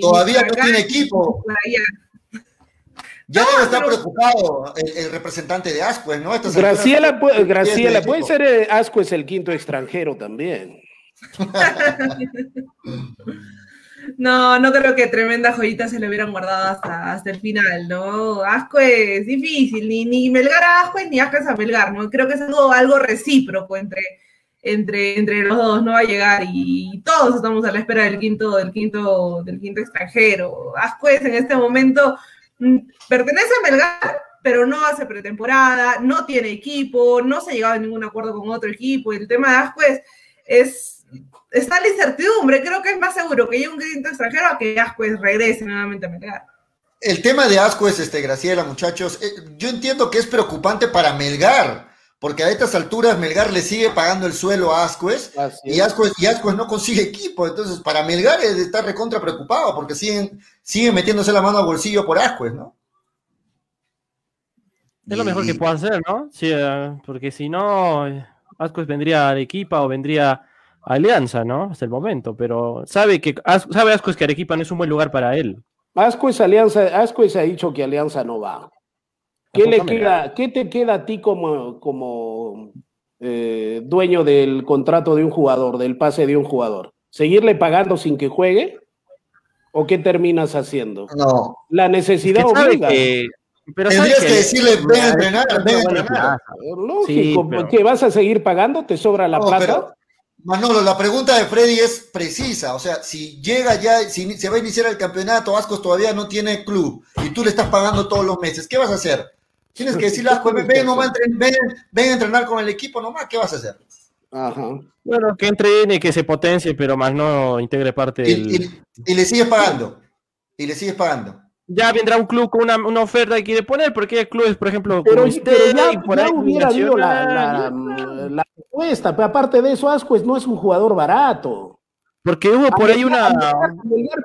Todavía no tiene equipo. Ya debe estar preocupado el, representante de Ascuez, ¿no? Graciela, puede, Graciela puede ser eh, Ascuez el quinto extranjero también. No, no creo que tremenda joyita se le hubieran guardado hasta, hasta el final, ¿no? Asco es difícil, ni, ni Melgar a Asco ni Asco a Melgar, ¿no? Creo que es algo, algo recíproco entre, entre, entre los dos, no va a llegar y todos estamos a la espera del quinto, del quinto, del quinto extranjero. Ascuez en este momento pertenece a Melgar, pero no hace pretemporada, no tiene equipo, no se ha llegado a ningún acuerdo con otro equipo. El tema de Ascuez es está la incertidumbre. Creo que es más seguro que haya un grito extranjero a que Ascuez regrese nuevamente a Melgar. El tema de Ascuez, este, Graciela, muchachos, eh, yo entiendo que es preocupante para Melgar, porque a estas alturas Melgar le sigue pagando el suelo a Ascuez y Ascuez, y Ascuez no consigue equipo. Entonces, para Melgar es estar recontra preocupado porque siguen, siguen metiéndose la mano al bolsillo por Ascuez, ¿no? Es lo mejor que puedan hacer, ¿no? Sí, eh, porque si no, Ascuez vendría de equipa o vendría Alianza, ¿no? Hasta el momento, pero sabe que sabe Ascuez que Arequipa no es un buen lugar para él. Ascuez Alianza, Ascuez ha dicho que Alianza no va. ¿Qué le queda, qué te queda a ti como, como eh, dueño del contrato de un jugador, del pase de un jugador? ¿Seguirle pagando sin que juegue? ¿O qué terminas haciendo? No. La necesidad obliga. pero Tendrías que, decirle, ven a entrenar, ven a entrenar. Lógico, ¿qué vas a seguir pagando? ¿Te sobra la plata? Manolo, la pregunta de Freddy es precisa. O sea, si llega ya, si se va a iniciar el campeonato, Ascos todavía no tiene club y tú le estás pagando todos los meses, ¿qué vas a hacer? Tienes que decirle a Ascos, ven, ven, a entrenar con el equipo nomás, ¿qué vas a hacer? Ajá. Bueno, que entrene, que se potencie, pero más no integre parte del... y le sigues pagando. Y le sigues pagando ya vendrá un club con una, una, oferta que quiere poner, porque hay clubes, por ejemplo, pero, ya, por ahí hubiera habido la, la, propuesta, pero aparte de eso, Ascuez no es un jugador barato. Porque hubo por ahí una...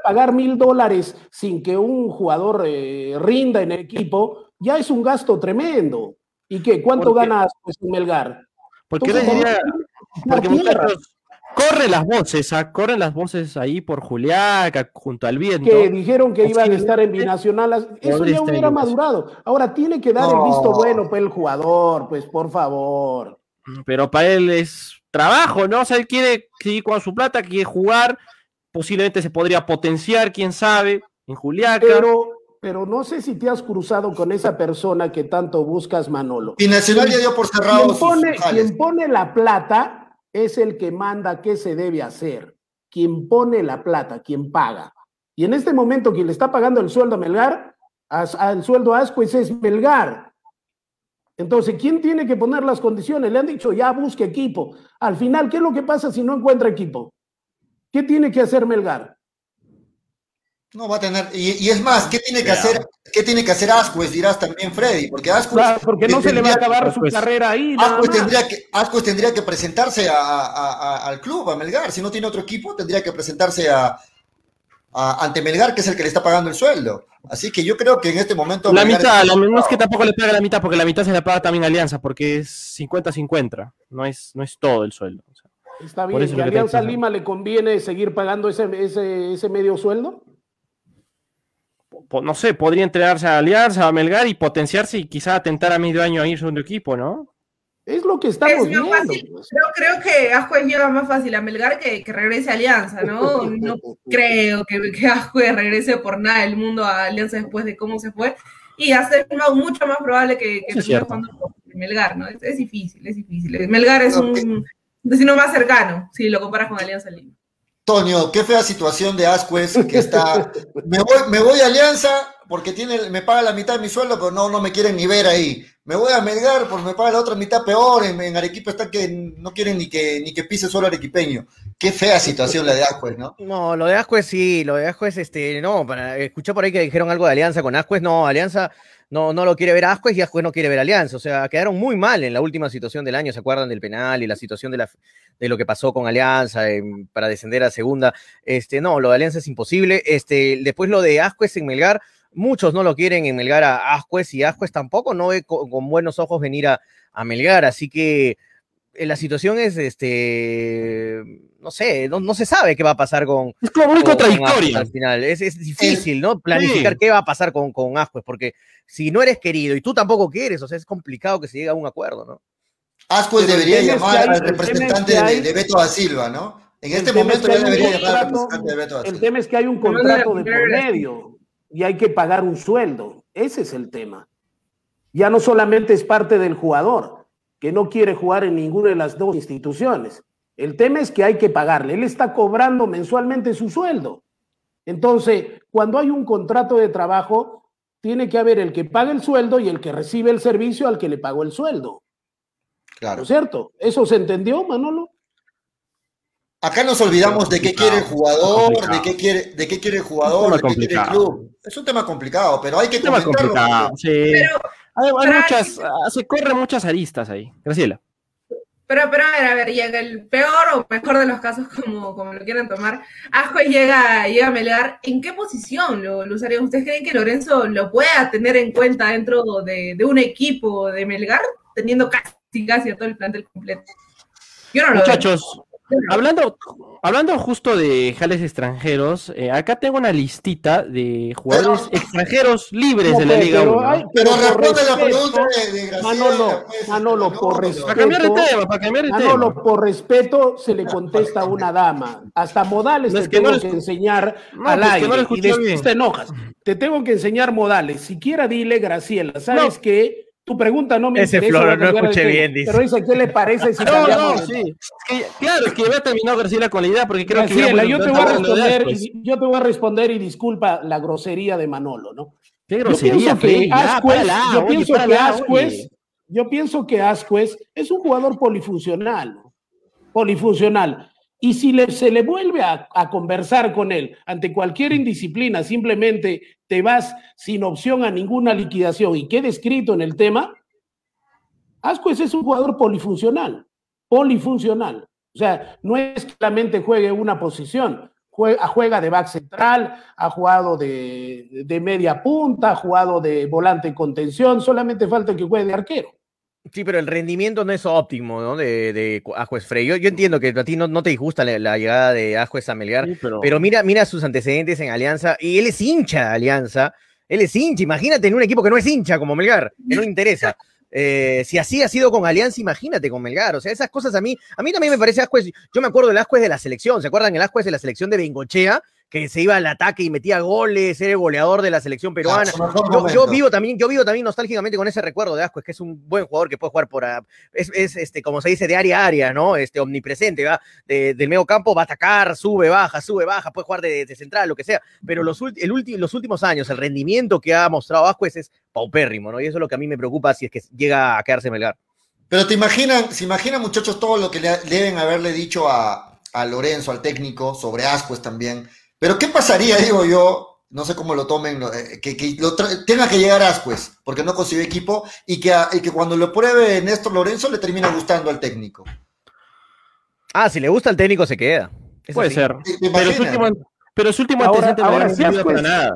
Pagar mil dólares sin que un jugador eh, rinda en el equipo, ya es un gasto tremendo. ¿Y qué? ¿Cuánto gana Ascuez en Melgar? Porque, diría, porque muchachos, Corren las voces, ¿ah? corren las voces ahí por Juliaca, junto al viento. Que dijeron que iban a estar en binacional. Eso ya hubiera madurado. Ahora tiene que dar el visto bueno para el jugador, pues por favor. Pero para él es trabajo, ¿no? O sea, él quiere seguir con su plata, quiere jugar. Posiblemente se podría potenciar, quién sabe, en Juliaca. Pero, pero no sé si te has cruzado con esa persona que tanto buscas, Manolo. Binacional ya dio por cerrado. Quien pone, quien pone la plata es el que manda qué se debe hacer, quien pone la plata, quien paga. Y en este momento quien le está pagando el sueldo a Melgar, al sueldo a Ascuez es Melgar. Entonces, ¿quién tiene que poner las condiciones? Le han dicho, ya busque equipo. Al final, ¿qué es lo que pasa si no encuentra equipo? ¿Qué tiene que hacer Melgar? No va a tener, y, es más, ¿qué tiene que hacer, qué tiene que hacer Ascuez? Dirás también Freddy, porque Ascuez. porque no se le va a acabar su carrera ahí. Ascuez tendría, que, tendría que presentarse al club, a Melgar. Si no tiene otro equipo, tendría que presentarse a, ante Melgar, que es el que le está pagando el sueldo. Así que yo creo que en este momento. La mitad, la, no es que tampoco le paga la mitad, porque la mitad se le paga también a Alianza, porque es 50-50, no es, no es todo el sueldo. Está bien, ¿y a Alianza Lima le conviene seguir pagando ese, ese, ese medio sueldo? No sé, podría entrenarse a Alianza, a Melgar y potenciarse y quizá atentar a medio año a irse a un equipo, ¿no? Es lo que estamos viendo. Pues. Yo creo que Ascuez llega más fácil a Melgar que, que regrese a Alianza, ¿no? No creo que, que regrese por nada del mundo a Alianza después de cómo se fue. Y hacer mucho más probable que, que es. Melgar, ¿no? Es, es, difícil, es difícil. Melgar es un vecino más cercano, si lo comparas con Alianza Lima. Toño, qué fea situación de Ascuez que está. Me voy, me voy a Alianza porque tiene, me paga la mitad de mi sueldo, pero no, no me quieren ni ver ahí. Me voy a Melgar porque me paga la otra mitad peor. En, Arequipa está que no quieren ni que, ni que pise suelo arequipeño. Qué fea situación la de Ascuez, ¿no? No, lo de Ascuez sí, lo de Ascuez, este, no, para, escuché por ahí que dijeron algo de Alianza con Ascuez, no, Alianza no, no lo quiere ver Ascuez y Ascuez no quiere ver Alianza. O sea, quedaron muy mal en la última situación del año, ¿se acuerdan del penal y la situación de lo que pasó con Alianza para descender a segunda. Este, no, lo de Alianza es imposible. Este, después lo de Ascuez en Melgar, muchos no lo quieren en Melgar a Ascuez y Ascuez tampoco no ve con, buenos ojos venir a, Melgar. Así que la situación es, este, no sé, no, se sabe qué va a pasar con. Es como muy contradictorio. Al final, es, difícil, ¿no? Planificar qué va a pasar con, con Ascuez, porque si no eres querido y tú tampoco quieres, o sea, es complicado que se llegue a un acuerdo, ¿no? Ascuez debería llamar al representante de, Beto da Silva, ¿no? En este momento ya debería llamar al representante de Beto da Silva. El tema es que hay un contrato de por medio y hay que pagar un sueldo. Ese es el tema. Ya no solamente es parte del jugador, que no quiere jugar en ninguna de las dos instituciones. El tema es que hay que pagarle. Él está cobrando mensualmente su sueldo. Entonces, cuando hay un contrato de trabajo, tiene que haber el que paga el sueldo y el que recibe el servicio al que le pagó el sueldo. Claro. ¿No es cierto? ¿Eso se entendió, Manolo? Acá nos olvidamos de qué quiere el jugador, de qué quiere, de qué quiere el jugador, de qué quiere el club. Es un tema complicado, pero hay que comentarlo. Sí. Hay, muchas, ah, se corren muchas aristas ahí. Graciela. Pero, pero a ver, a ver, y en el peor o mejor de los casos, como, como lo quieran tomar, Ajo llega, llega a Melgar, ¿en qué posición lo, lo usarían? ¿Ustedes creen que Lorenzo lo pueda tener en cuenta dentro de, de un equipo de Melgar, teniendo casi casi a todo el plantel completo. Muchachos, hablando, hablando justo de jales extranjeros, eh, acá tengo una listita de jugadores extranjeros libres de la Liga pero, 1. pero, responde la pregunta de, Manolo, pues, Manolo, por respeto. Para cambiar de tema, para cambiar de Manolo, por respeto, se le contesta a una dama. Hasta modales te tengo que enseñar al pues, aire. y después te enojas. Te tengo que enseñar modales. Siquiera dile, Graciela, ¿sabes qué? Tu pregunta no me Ese Floro, no escuché bien, dice. Pero dice, ¿qué le parece si No, no, sí. claro, es que había terminado Graciela con la idea porque creo que... yo te, voy a responder, y, yo te voy a responder y disculpa la grosería de Manolo, ¿no? ¿Qué grosería, yo pienso que Ascuez, yo pienso que Ascuez, yo pienso que Ascuez es un jugador polifuncional, polifuncional. Y si se le vuelve a, conversar con él ante cualquier indisciplina, simplemente te vas sin opción a ninguna liquidación y quede escrito en el tema, Ascuez es un jugador polifuncional, polifuncional. O sea, no es que solamente juegue una posición, juega, juega de back central, ha jugado de, de media punta, ha jugado de volante en contención, solamente falta que juegue de arquero. Sí, pero el rendimiento no es óptimo, ¿no? De, de Ajuez Frey. Yo, entiendo que a ti no, te disgusta la, llegada de Ajuez a Melgar, pero... mira, mira sus antecedentes en Alianza, y él es hincha de Alianza, él es hincha, imagínate en un equipo que no es hincha como Melgar, que no le interesa. Eh, si así ha sido con Alianza, imagínate con Melgar. O sea, esas cosas a mí, a mí también me parece Ascuez. Yo me acuerdo del Ascuez de la selección. ¿Se acuerdan el Ascuez de la selección de Bengochea? Que se iba al ataque y metía goles, era el goleador de la selección peruana. yo, vivo también, yo vivo también nostálgicamente con ese recuerdo de Ascuez, que es un buen jugador que puede jugar por es, es este, como se dice, de área a área, ¿no? Este omnipresente, va, del medio campo va a atacar, sube, baja, sube, baja, puede jugar de, central, lo que sea. Pero los, el los últimos años, el rendimiento que ha mostrado Ascuez es paupérrimo, ¿no? Y eso es lo que a mí me preocupa si es que llega a quedarse Melgar. Pero te imaginan, se imaginan, muchachos, todo lo que le, deben haberle dicho a, a Lorenzo, al técnico, sobre Ascuez también pero ¿qué pasaría, digo yo, no sé cómo lo tomen, eh, que, tenga que llegar a Ascuez, porque no consiguió equipo, y que, que cuando lo pruebe Néstor Lorenzo le termina gustando al técnico? Ah, si le gusta al técnico se queda. Puede ser. Pero su último, ahora, ahora, si Ascuez, nada.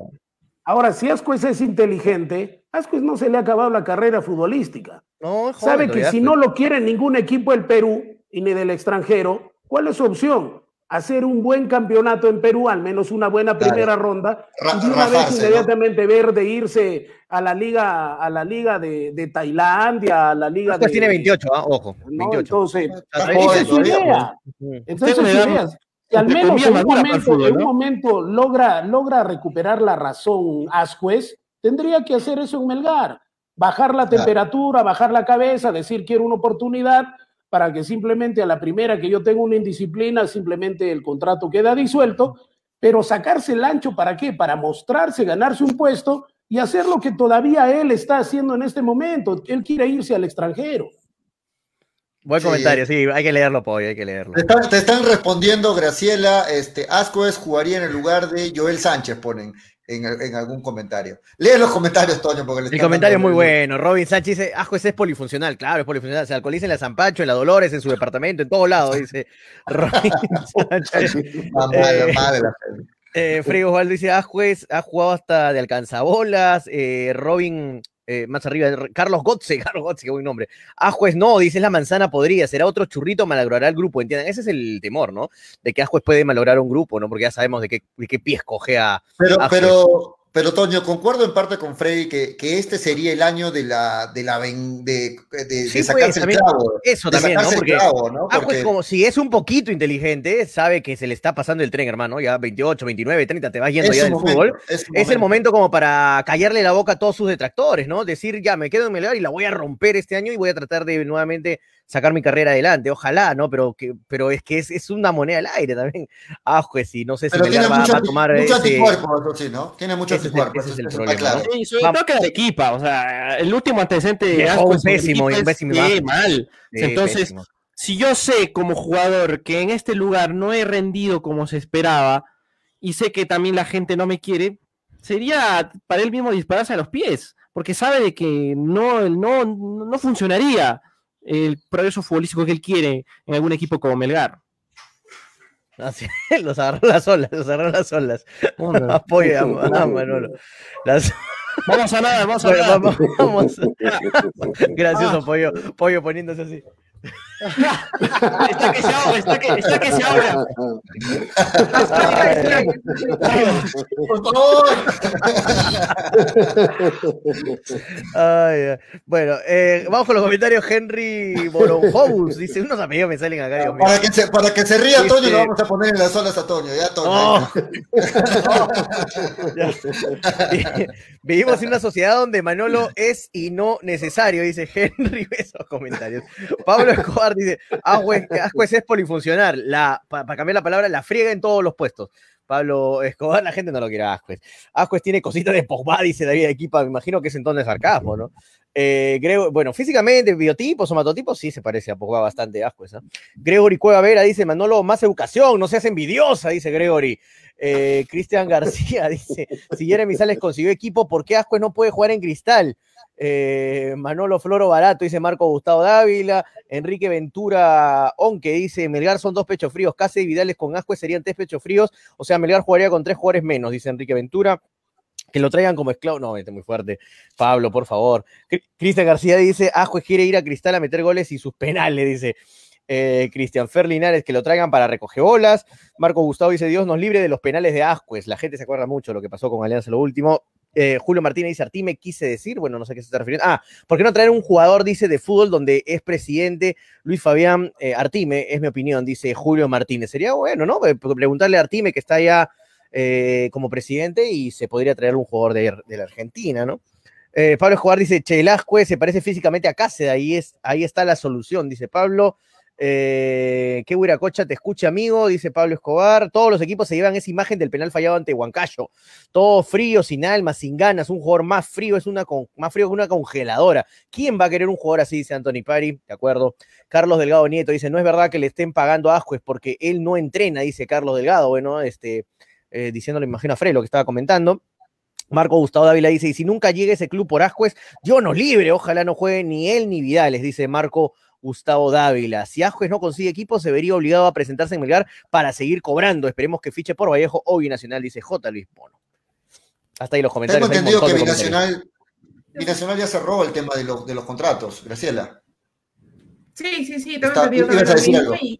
Ahora, si Ascuez es inteligente, Ascuez no se le ha acabado la carrera futbolística. No, Sabe que si no lo quiere ningún equipo del Perú y ni del extranjero, ¿cuál es su opción? Hacer un buen campeonato en Perú, al menos una buena primera ronda, y una vez inmediatamente ver de irse a la liga, a la liga de, Tailandia, a la liga de. tiene 28, ¿ah? ojo. 28. Entonces, esa es su idea. Entonces, su idea. Si al menos en un momento, en un momento logra, logra recuperar la razón Ascuez, tendría que hacer eso en Melgar. bajar la temperatura, bajar la cabeza, decir quiero una oportunidad para que simplemente a la primera que yo tengo una indisciplina, simplemente el contrato queda disuelto, pero sacarse el ancho para qué? Para mostrarse, ganarse un puesto y hacer lo que todavía él está haciendo en este momento. Él quiere irse al extranjero. Buen comentario, sí, hay que leerlo, Pollo, hay que leerlo. Te están, respondiendo, Graciela, este, Ascuez jugaría en el lugar de Joel Sánchez, ponen en, algún comentario. Lee los comentarios, Toño, porque El comentario es muy bueno. Robin Sánchez dice, Ascuez es polifuncional, claro, es polifuncional. Se alcoholiza en la San Pancho, en la Dolores, en su departamento, en todos lados, dice Robin Sánchez. eh, eh, Osvaldo dice, Ascuez ha jugado hasta de alcanzabolas, eh, Robin eh, más arriba, Carlos Gotze, Carlos Gotze, qué buen nombre. Ajuez no, dice la manzana podría, será otro churrito, malogrará el grupo, entiendan. Ese es el temor, ¿no? De que Ajuez puede malograr un grupo, ¿no? Porque ya sabemos de qué, de qué pies coge a. Pero, pero, pero Toño, concuerdo en parte con Freddy que, que este sería el año de la de la de, de, pues, sacarse el clavo. Eso también, ¿no? Porque, Ah, pues como si es un poquito inteligente, sabe que se le está pasando el tren, hermano, ya 28, 29, 30, te vas yendo ya del fútbol. Es, es el momento como para callarle la boca a todos sus detractores, ¿no? Decir, ya, me quedo en Melgar y la voy a romper este año y voy a tratar de nuevamente sacar mi carrera adelante, ojalá, ¿no? Pero, que, pero es que es, es una moneda al aire también. Ah, pues sí, no sé si va, va, a tomar. Mucho anticuerpo, sí, ¿no? Tiene mucho anticuerpo. Ese es el, problema. Claro. ¿no? Sí, sobre todo que de equipa, o sea, el último antecedente de un pésimo, un pésimo. Sí, mal. Sí, Entonces, pésimo. si yo sé como jugador que en este lugar no he rendido como se esperaba y sé que también la gente no me quiere, sería para él mismo dispararse a los pies, porque sabe de que no, no, no funcionaría el progreso futbolístico que él quiere en algún equipo como Melgar. Así, los agarró las olas, los agarró las olas. Apoya a, Manolo. Las... Vamos a nada, vamos a nada. Vamos, vamos. Gracioso, pollo, pollo poniéndose así está que se ahoga, está que, está que se ahoga. Por favor. Ay, bueno, eh, vamos con los comentarios. Henry Boronhous dice: Unos amigos me salen acá. Dios mío. Para, que se, para que se ría dice, Toño, lo vamos a poner en las olas a Toño. Ya, Toño. Oh. ya. Vivimos en una sociedad donde Manolo es y no necesario, dice Henry. Esos comentarios. Pablo Escobar dice, Ascuez, es polifuncional, la, para cambiar la palabra, la friega en todos los puestos. Pablo Escobar, la gente no lo quiere a Ascuez. Ascuez tiene cositas de Pogba, dice David Equipa, me imagino que es en tono de sarcasmo, ¿no? Eh, bueno, físicamente, biotipos, somatotipos, sí se parece a Pogba bastante Ascuez. ¿eh? Gregory Cueva Vera dice, Manolo, más educación, no seas envidiosa, dice Gregory. Eh, Cristian García dice, si Jeremy Sales consiguió equipo, ¿por qué Ascuez no puede jugar en cristal? Eh, Manolo Floro Barato, dice Marco Gustavo Dávila, Enrique Ventura Onque dice, Melgar son dos pechos fríos, Case y Vidales con Ascuez serían tres pechos fríos, o sea, Melgar jugaría con tres jugadores menos, dice Enrique Ventura. Que lo traigan como esclavo. No, vete muy fuerte. Pablo, por favor. Cristian García dice: Ascuez quiere ir a Cristal a meter goles y sus penales, dice. Eh, Cristian Ferlinares, que lo traigan para recoger bolas. Marco Gustavo dice: Dios nos libre de los penales de Ascuez. La gente se acuerda mucho de lo que pasó con Alianza lo último. Eh, Julio Martínez dice, Artime quise decir, bueno, no sé a qué se está refiriendo. Ah, ¿por qué no traer un jugador, dice, de fútbol donde es presidente Luis Fabián eh, Artime? Es mi opinión, dice Julio Martínez. Sería bueno, ¿no? Preguntarle a Artime que está eh, como presidente y se podría traer un jugador de, la Argentina, ¿no? Eh, Pablo Escobar dice, Chelascue se parece físicamente a Cáceres, ahí, es, ahí está la solución, dice Pablo. Eh, qué Cocha te escucha, amigo, dice Pablo Escobar. Todos los equipos se llevan esa imagen del penal fallado ante Huancayo. Todo frío, sin alma, sin ganas. Un jugador más frío es una más frío que una congeladora. ¿Quién va a querer un jugador así? Dice Anthony Pari. De acuerdo. Carlos Delgado Nieto dice: No es verdad que le estén pagando a Ascuez porque él no entrena, dice Carlos Delgado. Bueno, este, eh, diciéndole, imagino a Fred lo que estaba comentando. Marco Gustavo Dávila dice: Y si nunca llega ese club por Ascuez, yo no libre. Ojalá no juegue ni él ni Vidales, dice Marco Gustavo Dávila. Si Ajuez no consigue equipo, se vería obligado a presentarse en Melgar para seguir cobrando. Esperemos que fiche por Vallejo o Binacional, dice J. Luis Bono. Hasta ahí los comentarios. Tengo entendido que Binacional, Binacional, ya cerró el tema de los, de los contratos, Graciela. Sí, sí, sí, también y,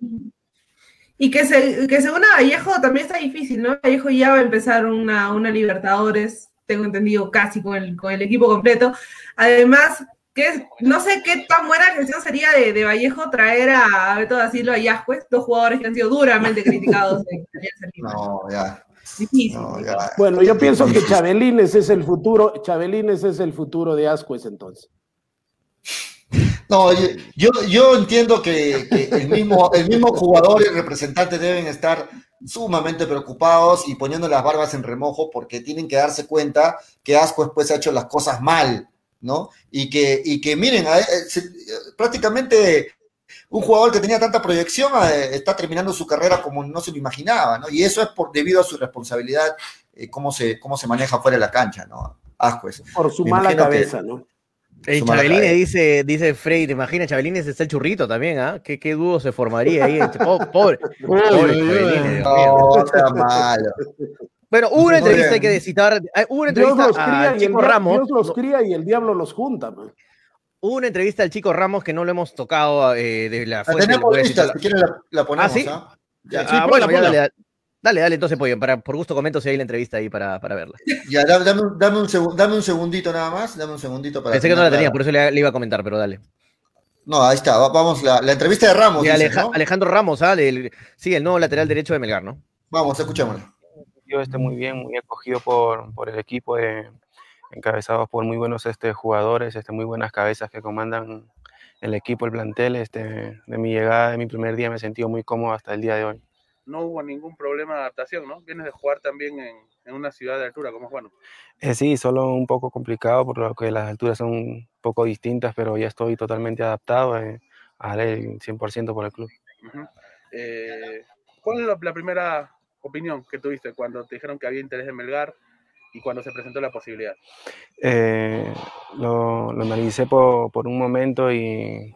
y, que, se, que según a Vallejo también está difícil, ¿no? Vallejo ya va a empezar una, una Libertadores, tengo entendido, casi con el, con el equipo completo. Además, no sé qué tan buena gestión sería de, de Vallejo traer a Beto da Silva y Ascuez, dos jugadores que han sido duramente criticados No, ya. Difícil. bueno, yo pienso que Chabelines es el futuro, Chabelines es el futuro de Ascuez entonces. No, yo, yo entiendo que, el, mismo, el mismo jugador y el representante deben estar sumamente preocupados y poniendo las barbas en remojo porque tienen que darse cuenta que Asco después ha hecho las cosas mal, ¿no? Y que, y que miren, prácticamente un jugador que tenía tanta proyección está terminando su carrera como no se lo imaginaba, ¿no? Y eso es por debido a su responsabilidad, eh, cómo, se, cómo se maneja fuera de la cancha, ¿no? Ascuez. Por su mala cabeza, ¿no? El Chabelines dice, dice Frey, ¿te imaginas? Chabelines está el churrito también, ¿ah? ¿Qué, ¿Qué, dúo se formaría ahí? pobre, pobre No, malo. Bueno, hubo una entrevista hay que citar, hubo una entrevista a Chico Ramos. Dios los cría y el diablo los junta, man. Hubo una entrevista al Chico Ramos que no lo hemos tocado eh, de la fuente. La tenemos lista, si quieren la, ponemos, ¿Ah, sí? ¿ah? Ya, ah, bueno, dale, Dale, dale, entonces, para, por gusto comento si hay la entrevista ahí para, para verla. Ya, dame, dame, un dame un segundito nada más, dame un segundito para... Pensé que no la tenía, por eso le, iba a comentar, pero dale. No, ahí está, vamos, la, la entrevista de Ramos. Alejandro Ramos, ¿ah? sí, el nuevo lateral derecho de Melgar, ¿no? Vamos, escuchémoslo. Esté muy bien, muy acogido por, por el equipo, de, encabezados por muy buenos este, jugadores, este, muy buenas cabezas que comandan el equipo, el plantel. Este, de mi llegada, de mi primer día, me he sentido muy cómodo hasta el día de hoy no hubo ningún problema de adaptación, ¿no? Vienes de jugar también en, una ciudad de altura, como es bueno. Eh, sí, solo un poco complicado, por lo que las alturas son un poco distintas, pero ya estoy totalmente adaptado eh, a dar el 100% por el club. Eh, ¿Cuál es la, primera opinión que tuviste cuando te dijeron que había interés en Melgar y cuando se presentó la posibilidad? lo, lo, analicé por, por un momento y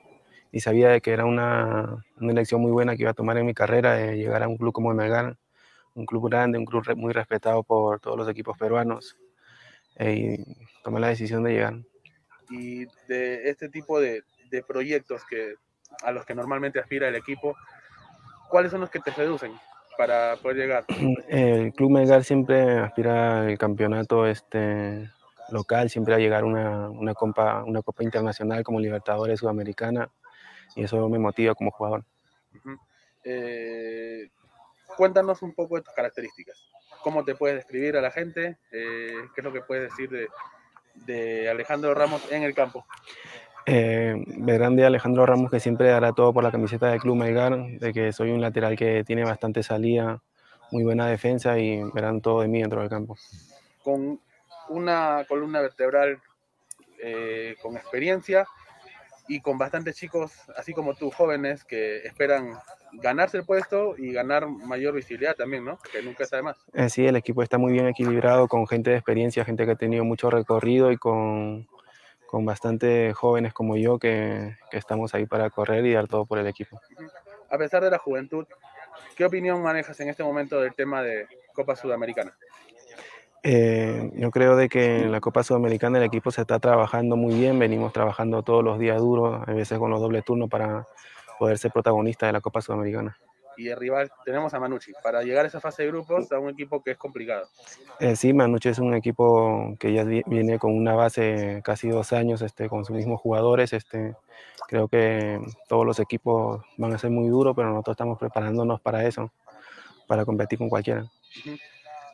y sabía de que era una, una, elección muy buena que iba a tomar en mi carrera, de llegar a un club como Melgar, un club grande, un club muy respetado por todos los equipos peruanos, eh, y tomé la decisión de llegar. Y de este tipo de, de, proyectos que, a los que normalmente aspira el equipo, ¿cuáles son los que te seducen para poder llegar? El club Melgar siempre aspira al campeonato este, local, siempre a llegar a una, una, copa, una copa internacional como Libertadores Sudamericana y eso me motiva como jugador. Eh, cuéntanos un poco de tus características. ¿Cómo te puedes describir a la gente? Eh, ¿Qué es lo que puedes decir de, Alejandro Ramos en el campo? Eh, verán de Alejandro Ramos que siempre dará todo por la camiseta del Club Melgar, de que soy un lateral que tiene bastante salida, muy buena defensa y verán todo de mí dentro del campo. Con una columna vertebral con experiencia, y con bastantes chicos, así como tú, jóvenes, que esperan ganarse el puesto y ganar mayor visibilidad también, ¿no? Que nunca está de más. Eh, sí, el equipo está muy bien equilibrado, con gente de experiencia, gente que ha tenido mucho recorrido y con, con bastante jóvenes como yo que, que estamos ahí para correr y dar todo por el equipo. A pesar de la juventud, ¿qué opinión manejas en este momento del tema de Copa Sudamericana? Eh, yo creo de que en la Copa Sudamericana el equipo se está trabajando muy bien, venimos trabajando todos los días duros, a veces con los dobles turnos para poder ser protagonista de la Copa Sudamericana. Y de rival tenemos a Manucci, para llegar a esa fase de grupos a un equipo que es complicado. Eh, sí, Manucci es un equipo que ya viene con una base casi dos años este, con sus mismos jugadores. Este, creo que todos los equipos van a ser muy duros, pero nosotros estamos preparándonos para eso, para competir con cualquiera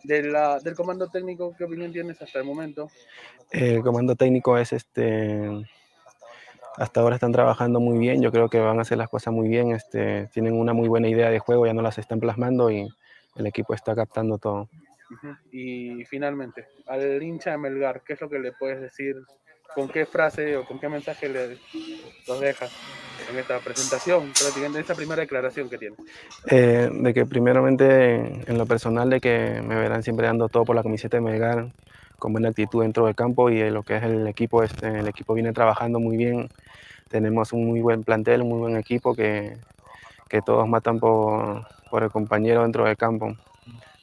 del comando técnico, ¿qué opinión tienes hasta el momento? El comando técnico es este. Hasta ahora están trabajando muy bien, yo creo que van a hacer las cosas muy bien, este, tienen una muy buena idea de juego, ya no las están plasmando y el equipo está captando todo. Y finalmente, al hincha de Melgar, ¿qué es lo que le puedes decir con qué frase o con qué mensaje le, los dejas en esta presentación, prácticamente en esta primera declaración que tiene? Eh, de que primeramente en lo personal de que me verán siempre dando todo por la camiseta de Melgar, con buena actitud dentro del campo y lo que es el equipo, este, el equipo viene trabajando muy bien, tenemos un muy buen plantel, un muy buen equipo que, que todos matan por, por el compañero dentro del campo.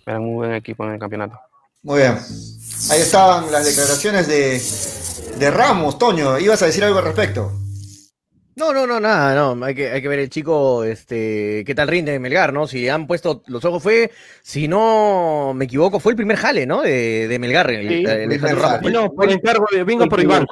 Verán un muy buen equipo en el campeonato. Muy bien. Ahí estaban las declaraciones de, de Ramos, Toño. ¿Ibas a decir algo al respecto? No, no, no, nada, no. Hay que, hay que ver el chico, este, qué tal rinde Melgar, ¿no? Si han puesto los ojos, fue, si no me equivoco, fue el primer jale, ¿no? De, de Melgar, el, No, por encargo de, vengo por Iván.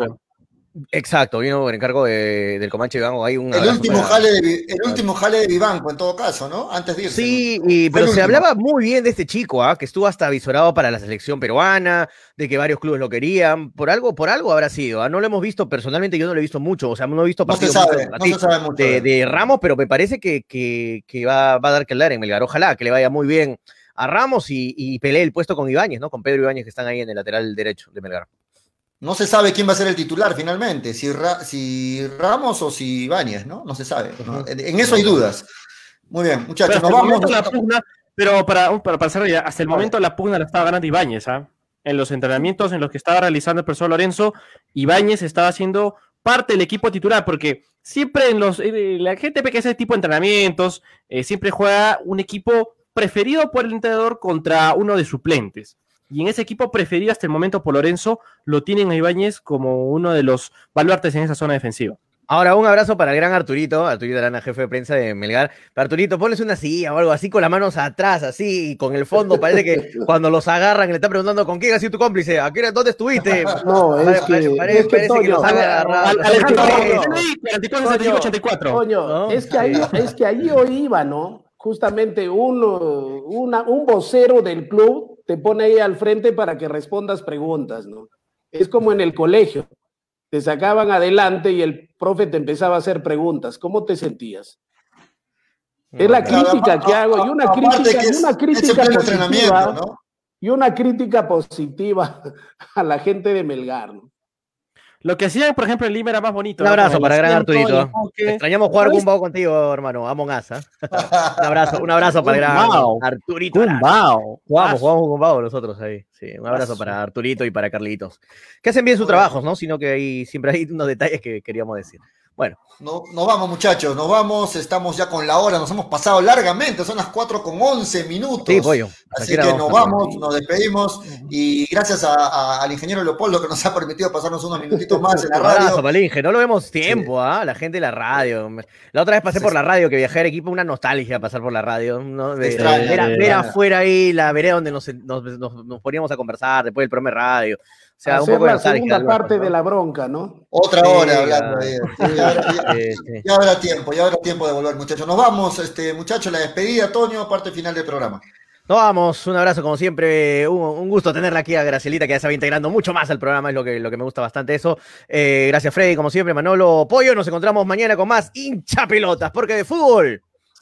Exacto, vino por encargo de, del Comanche Vivanco. Hay un el, último jale de, el último jale de Vivanco, en todo caso, ¿no? Antes de irse. Sí, y, pero se hablaba muy bien de este chico, ¿ah? que estuvo hasta visorado para la selección peruana, de que varios clubes lo querían. Por algo, por algo habrá sido. ¿ah? No lo hemos visto personalmente, yo no lo he visto mucho. O sea, no he visto no se sabe, no se sabe mucho de, de, Ramos, pero me parece que, que, que va, va, a dar que hablar en Melgar. Ojalá que le vaya muy bien a Ramos y, y pelee el puesto con Ibáñez, ¿no? Con Pedro Ibáñez, que están ahí en el lateral derecho de Melgar. No se sabe quién va a ser el titular finalmente, si, Ra si Ramos o si Ibáñez, ¿no? No se sabe. ¿no? En eso hay dudas. Muy bien, muchachos, nos vamos. Pugna, pero para, para pasar ya, hasta el momento la pugna la estaba ganando Ibáñez, ¿ah? En los entrenamientos en los que estaba realizando el profesor Lorenzo, Ibáñez estaba haciendo parte del equipo titular, porque siempre en los, eh, la gente ve que ese tipo de entrenamientos, eh, siempre juega un equipo preferido por el entrenador contra uno de suplentes. Y en ese equipo preferido hasta el momento por Lorenzo, lo tienen a Ibáñez como uno de los baluartes en esa zona defensiva. Ahora, un abrazo para el gran Arturito, Arturito Arana, jefe de prensa de Melgar. Arturito, ponles una silla o algo así con las manos atrás, así, y con el fondo. Parece que cuando los agarran le están preguntando con quién ha sido tu cómplice, ¿a qué, ¿dónde estuviste? No, es parece, que, parece, es que, parece que los han agarrado. Alejandro, es que ahí, es que ahí hoy iba, ¿no? Justamente un, una, un vocero del club te pone ahí al frente para que respondas preguntas, ¿no? Es como en el colegio te sacaban adelante y el profe te empezaba a hacer preguntas. ¿Cómo te sentías? Es la crítica que hago y una crítica, y una crítica positiva, ¿no? y una crítica positiva a la gente de Melgar. ¿no? Lo que hacían, por ejemplo, en Lima era más bonito. Un abrazo para Gran Arturito. Extrañamos jugar Gumbao contigo, hermano. Among Us. ¿eh? un abrazo, un abrazo para Gran Arturito. Gumbao. Jugamos, jugamos Gumbao nosotros ahí. Sí, un abrazo para Arturito y para Carlitos. Que hacen bien su trabajo, ¿no? Sino que hay, siempre hay unos detalles que queríamos decir. Bueno. No, nos vamos, muchachos, nos vamos. Estamos ya con la hora, nos hemos pasado largamente, son las 4 con 11 minutos. Sí, pollo. Así que nos vamos, nos despedimos y gracias a, a, al ingeniero Leopoldo que nos ha permitido pasarnos unos minutitos más en la radio. Abrazo, no lo vemos tiempo, ¿ah? ¿eh? La gente de la radio. La otra vez pasé por la radio, que viajé al equipo, una nostalgia pasar por la radio. ¿no? Ver, ver, ver, afuera ahí la vereda donde nos, nos, nos, nos poníamos a conversar después del primer radio. Sea, Hacer un poco la segunda parte de la bronca, ¿no? Otra hora hablando de sí, ya, ya, sí, ya, habrá tiempo, ya habrá tiempo de volver, muchachos. Nos vamos, este, muchachos, la despedida, Toño, parte final del programa. Nos vamos, un abrazo como siempre, un, un, gusto tenerla aquí a Gracielita que ya se va integrando mucho más al programa, es lo que, lo que me gusta bastante eso. Eh, gracias Freddy, como siempre, Manolo Pollo, nos encontramos mañana con más hincha pelotas, porque de fútbol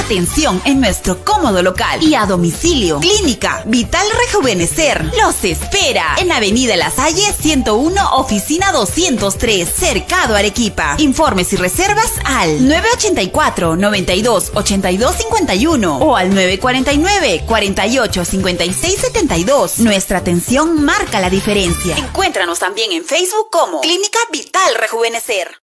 Atención en nuestro cómodo local y a domicilio. Clínica Vital Rejuvenecer los espera en Avenida La Salle 101, oficina 203, Cercado Arequipa. Informes y reservas al 984 92 82 51 o al 949 48 56 72. Nuestra atención marca la diferencia. Encuéntranos también en Facebook como Clínica Vital Rejuvenecer.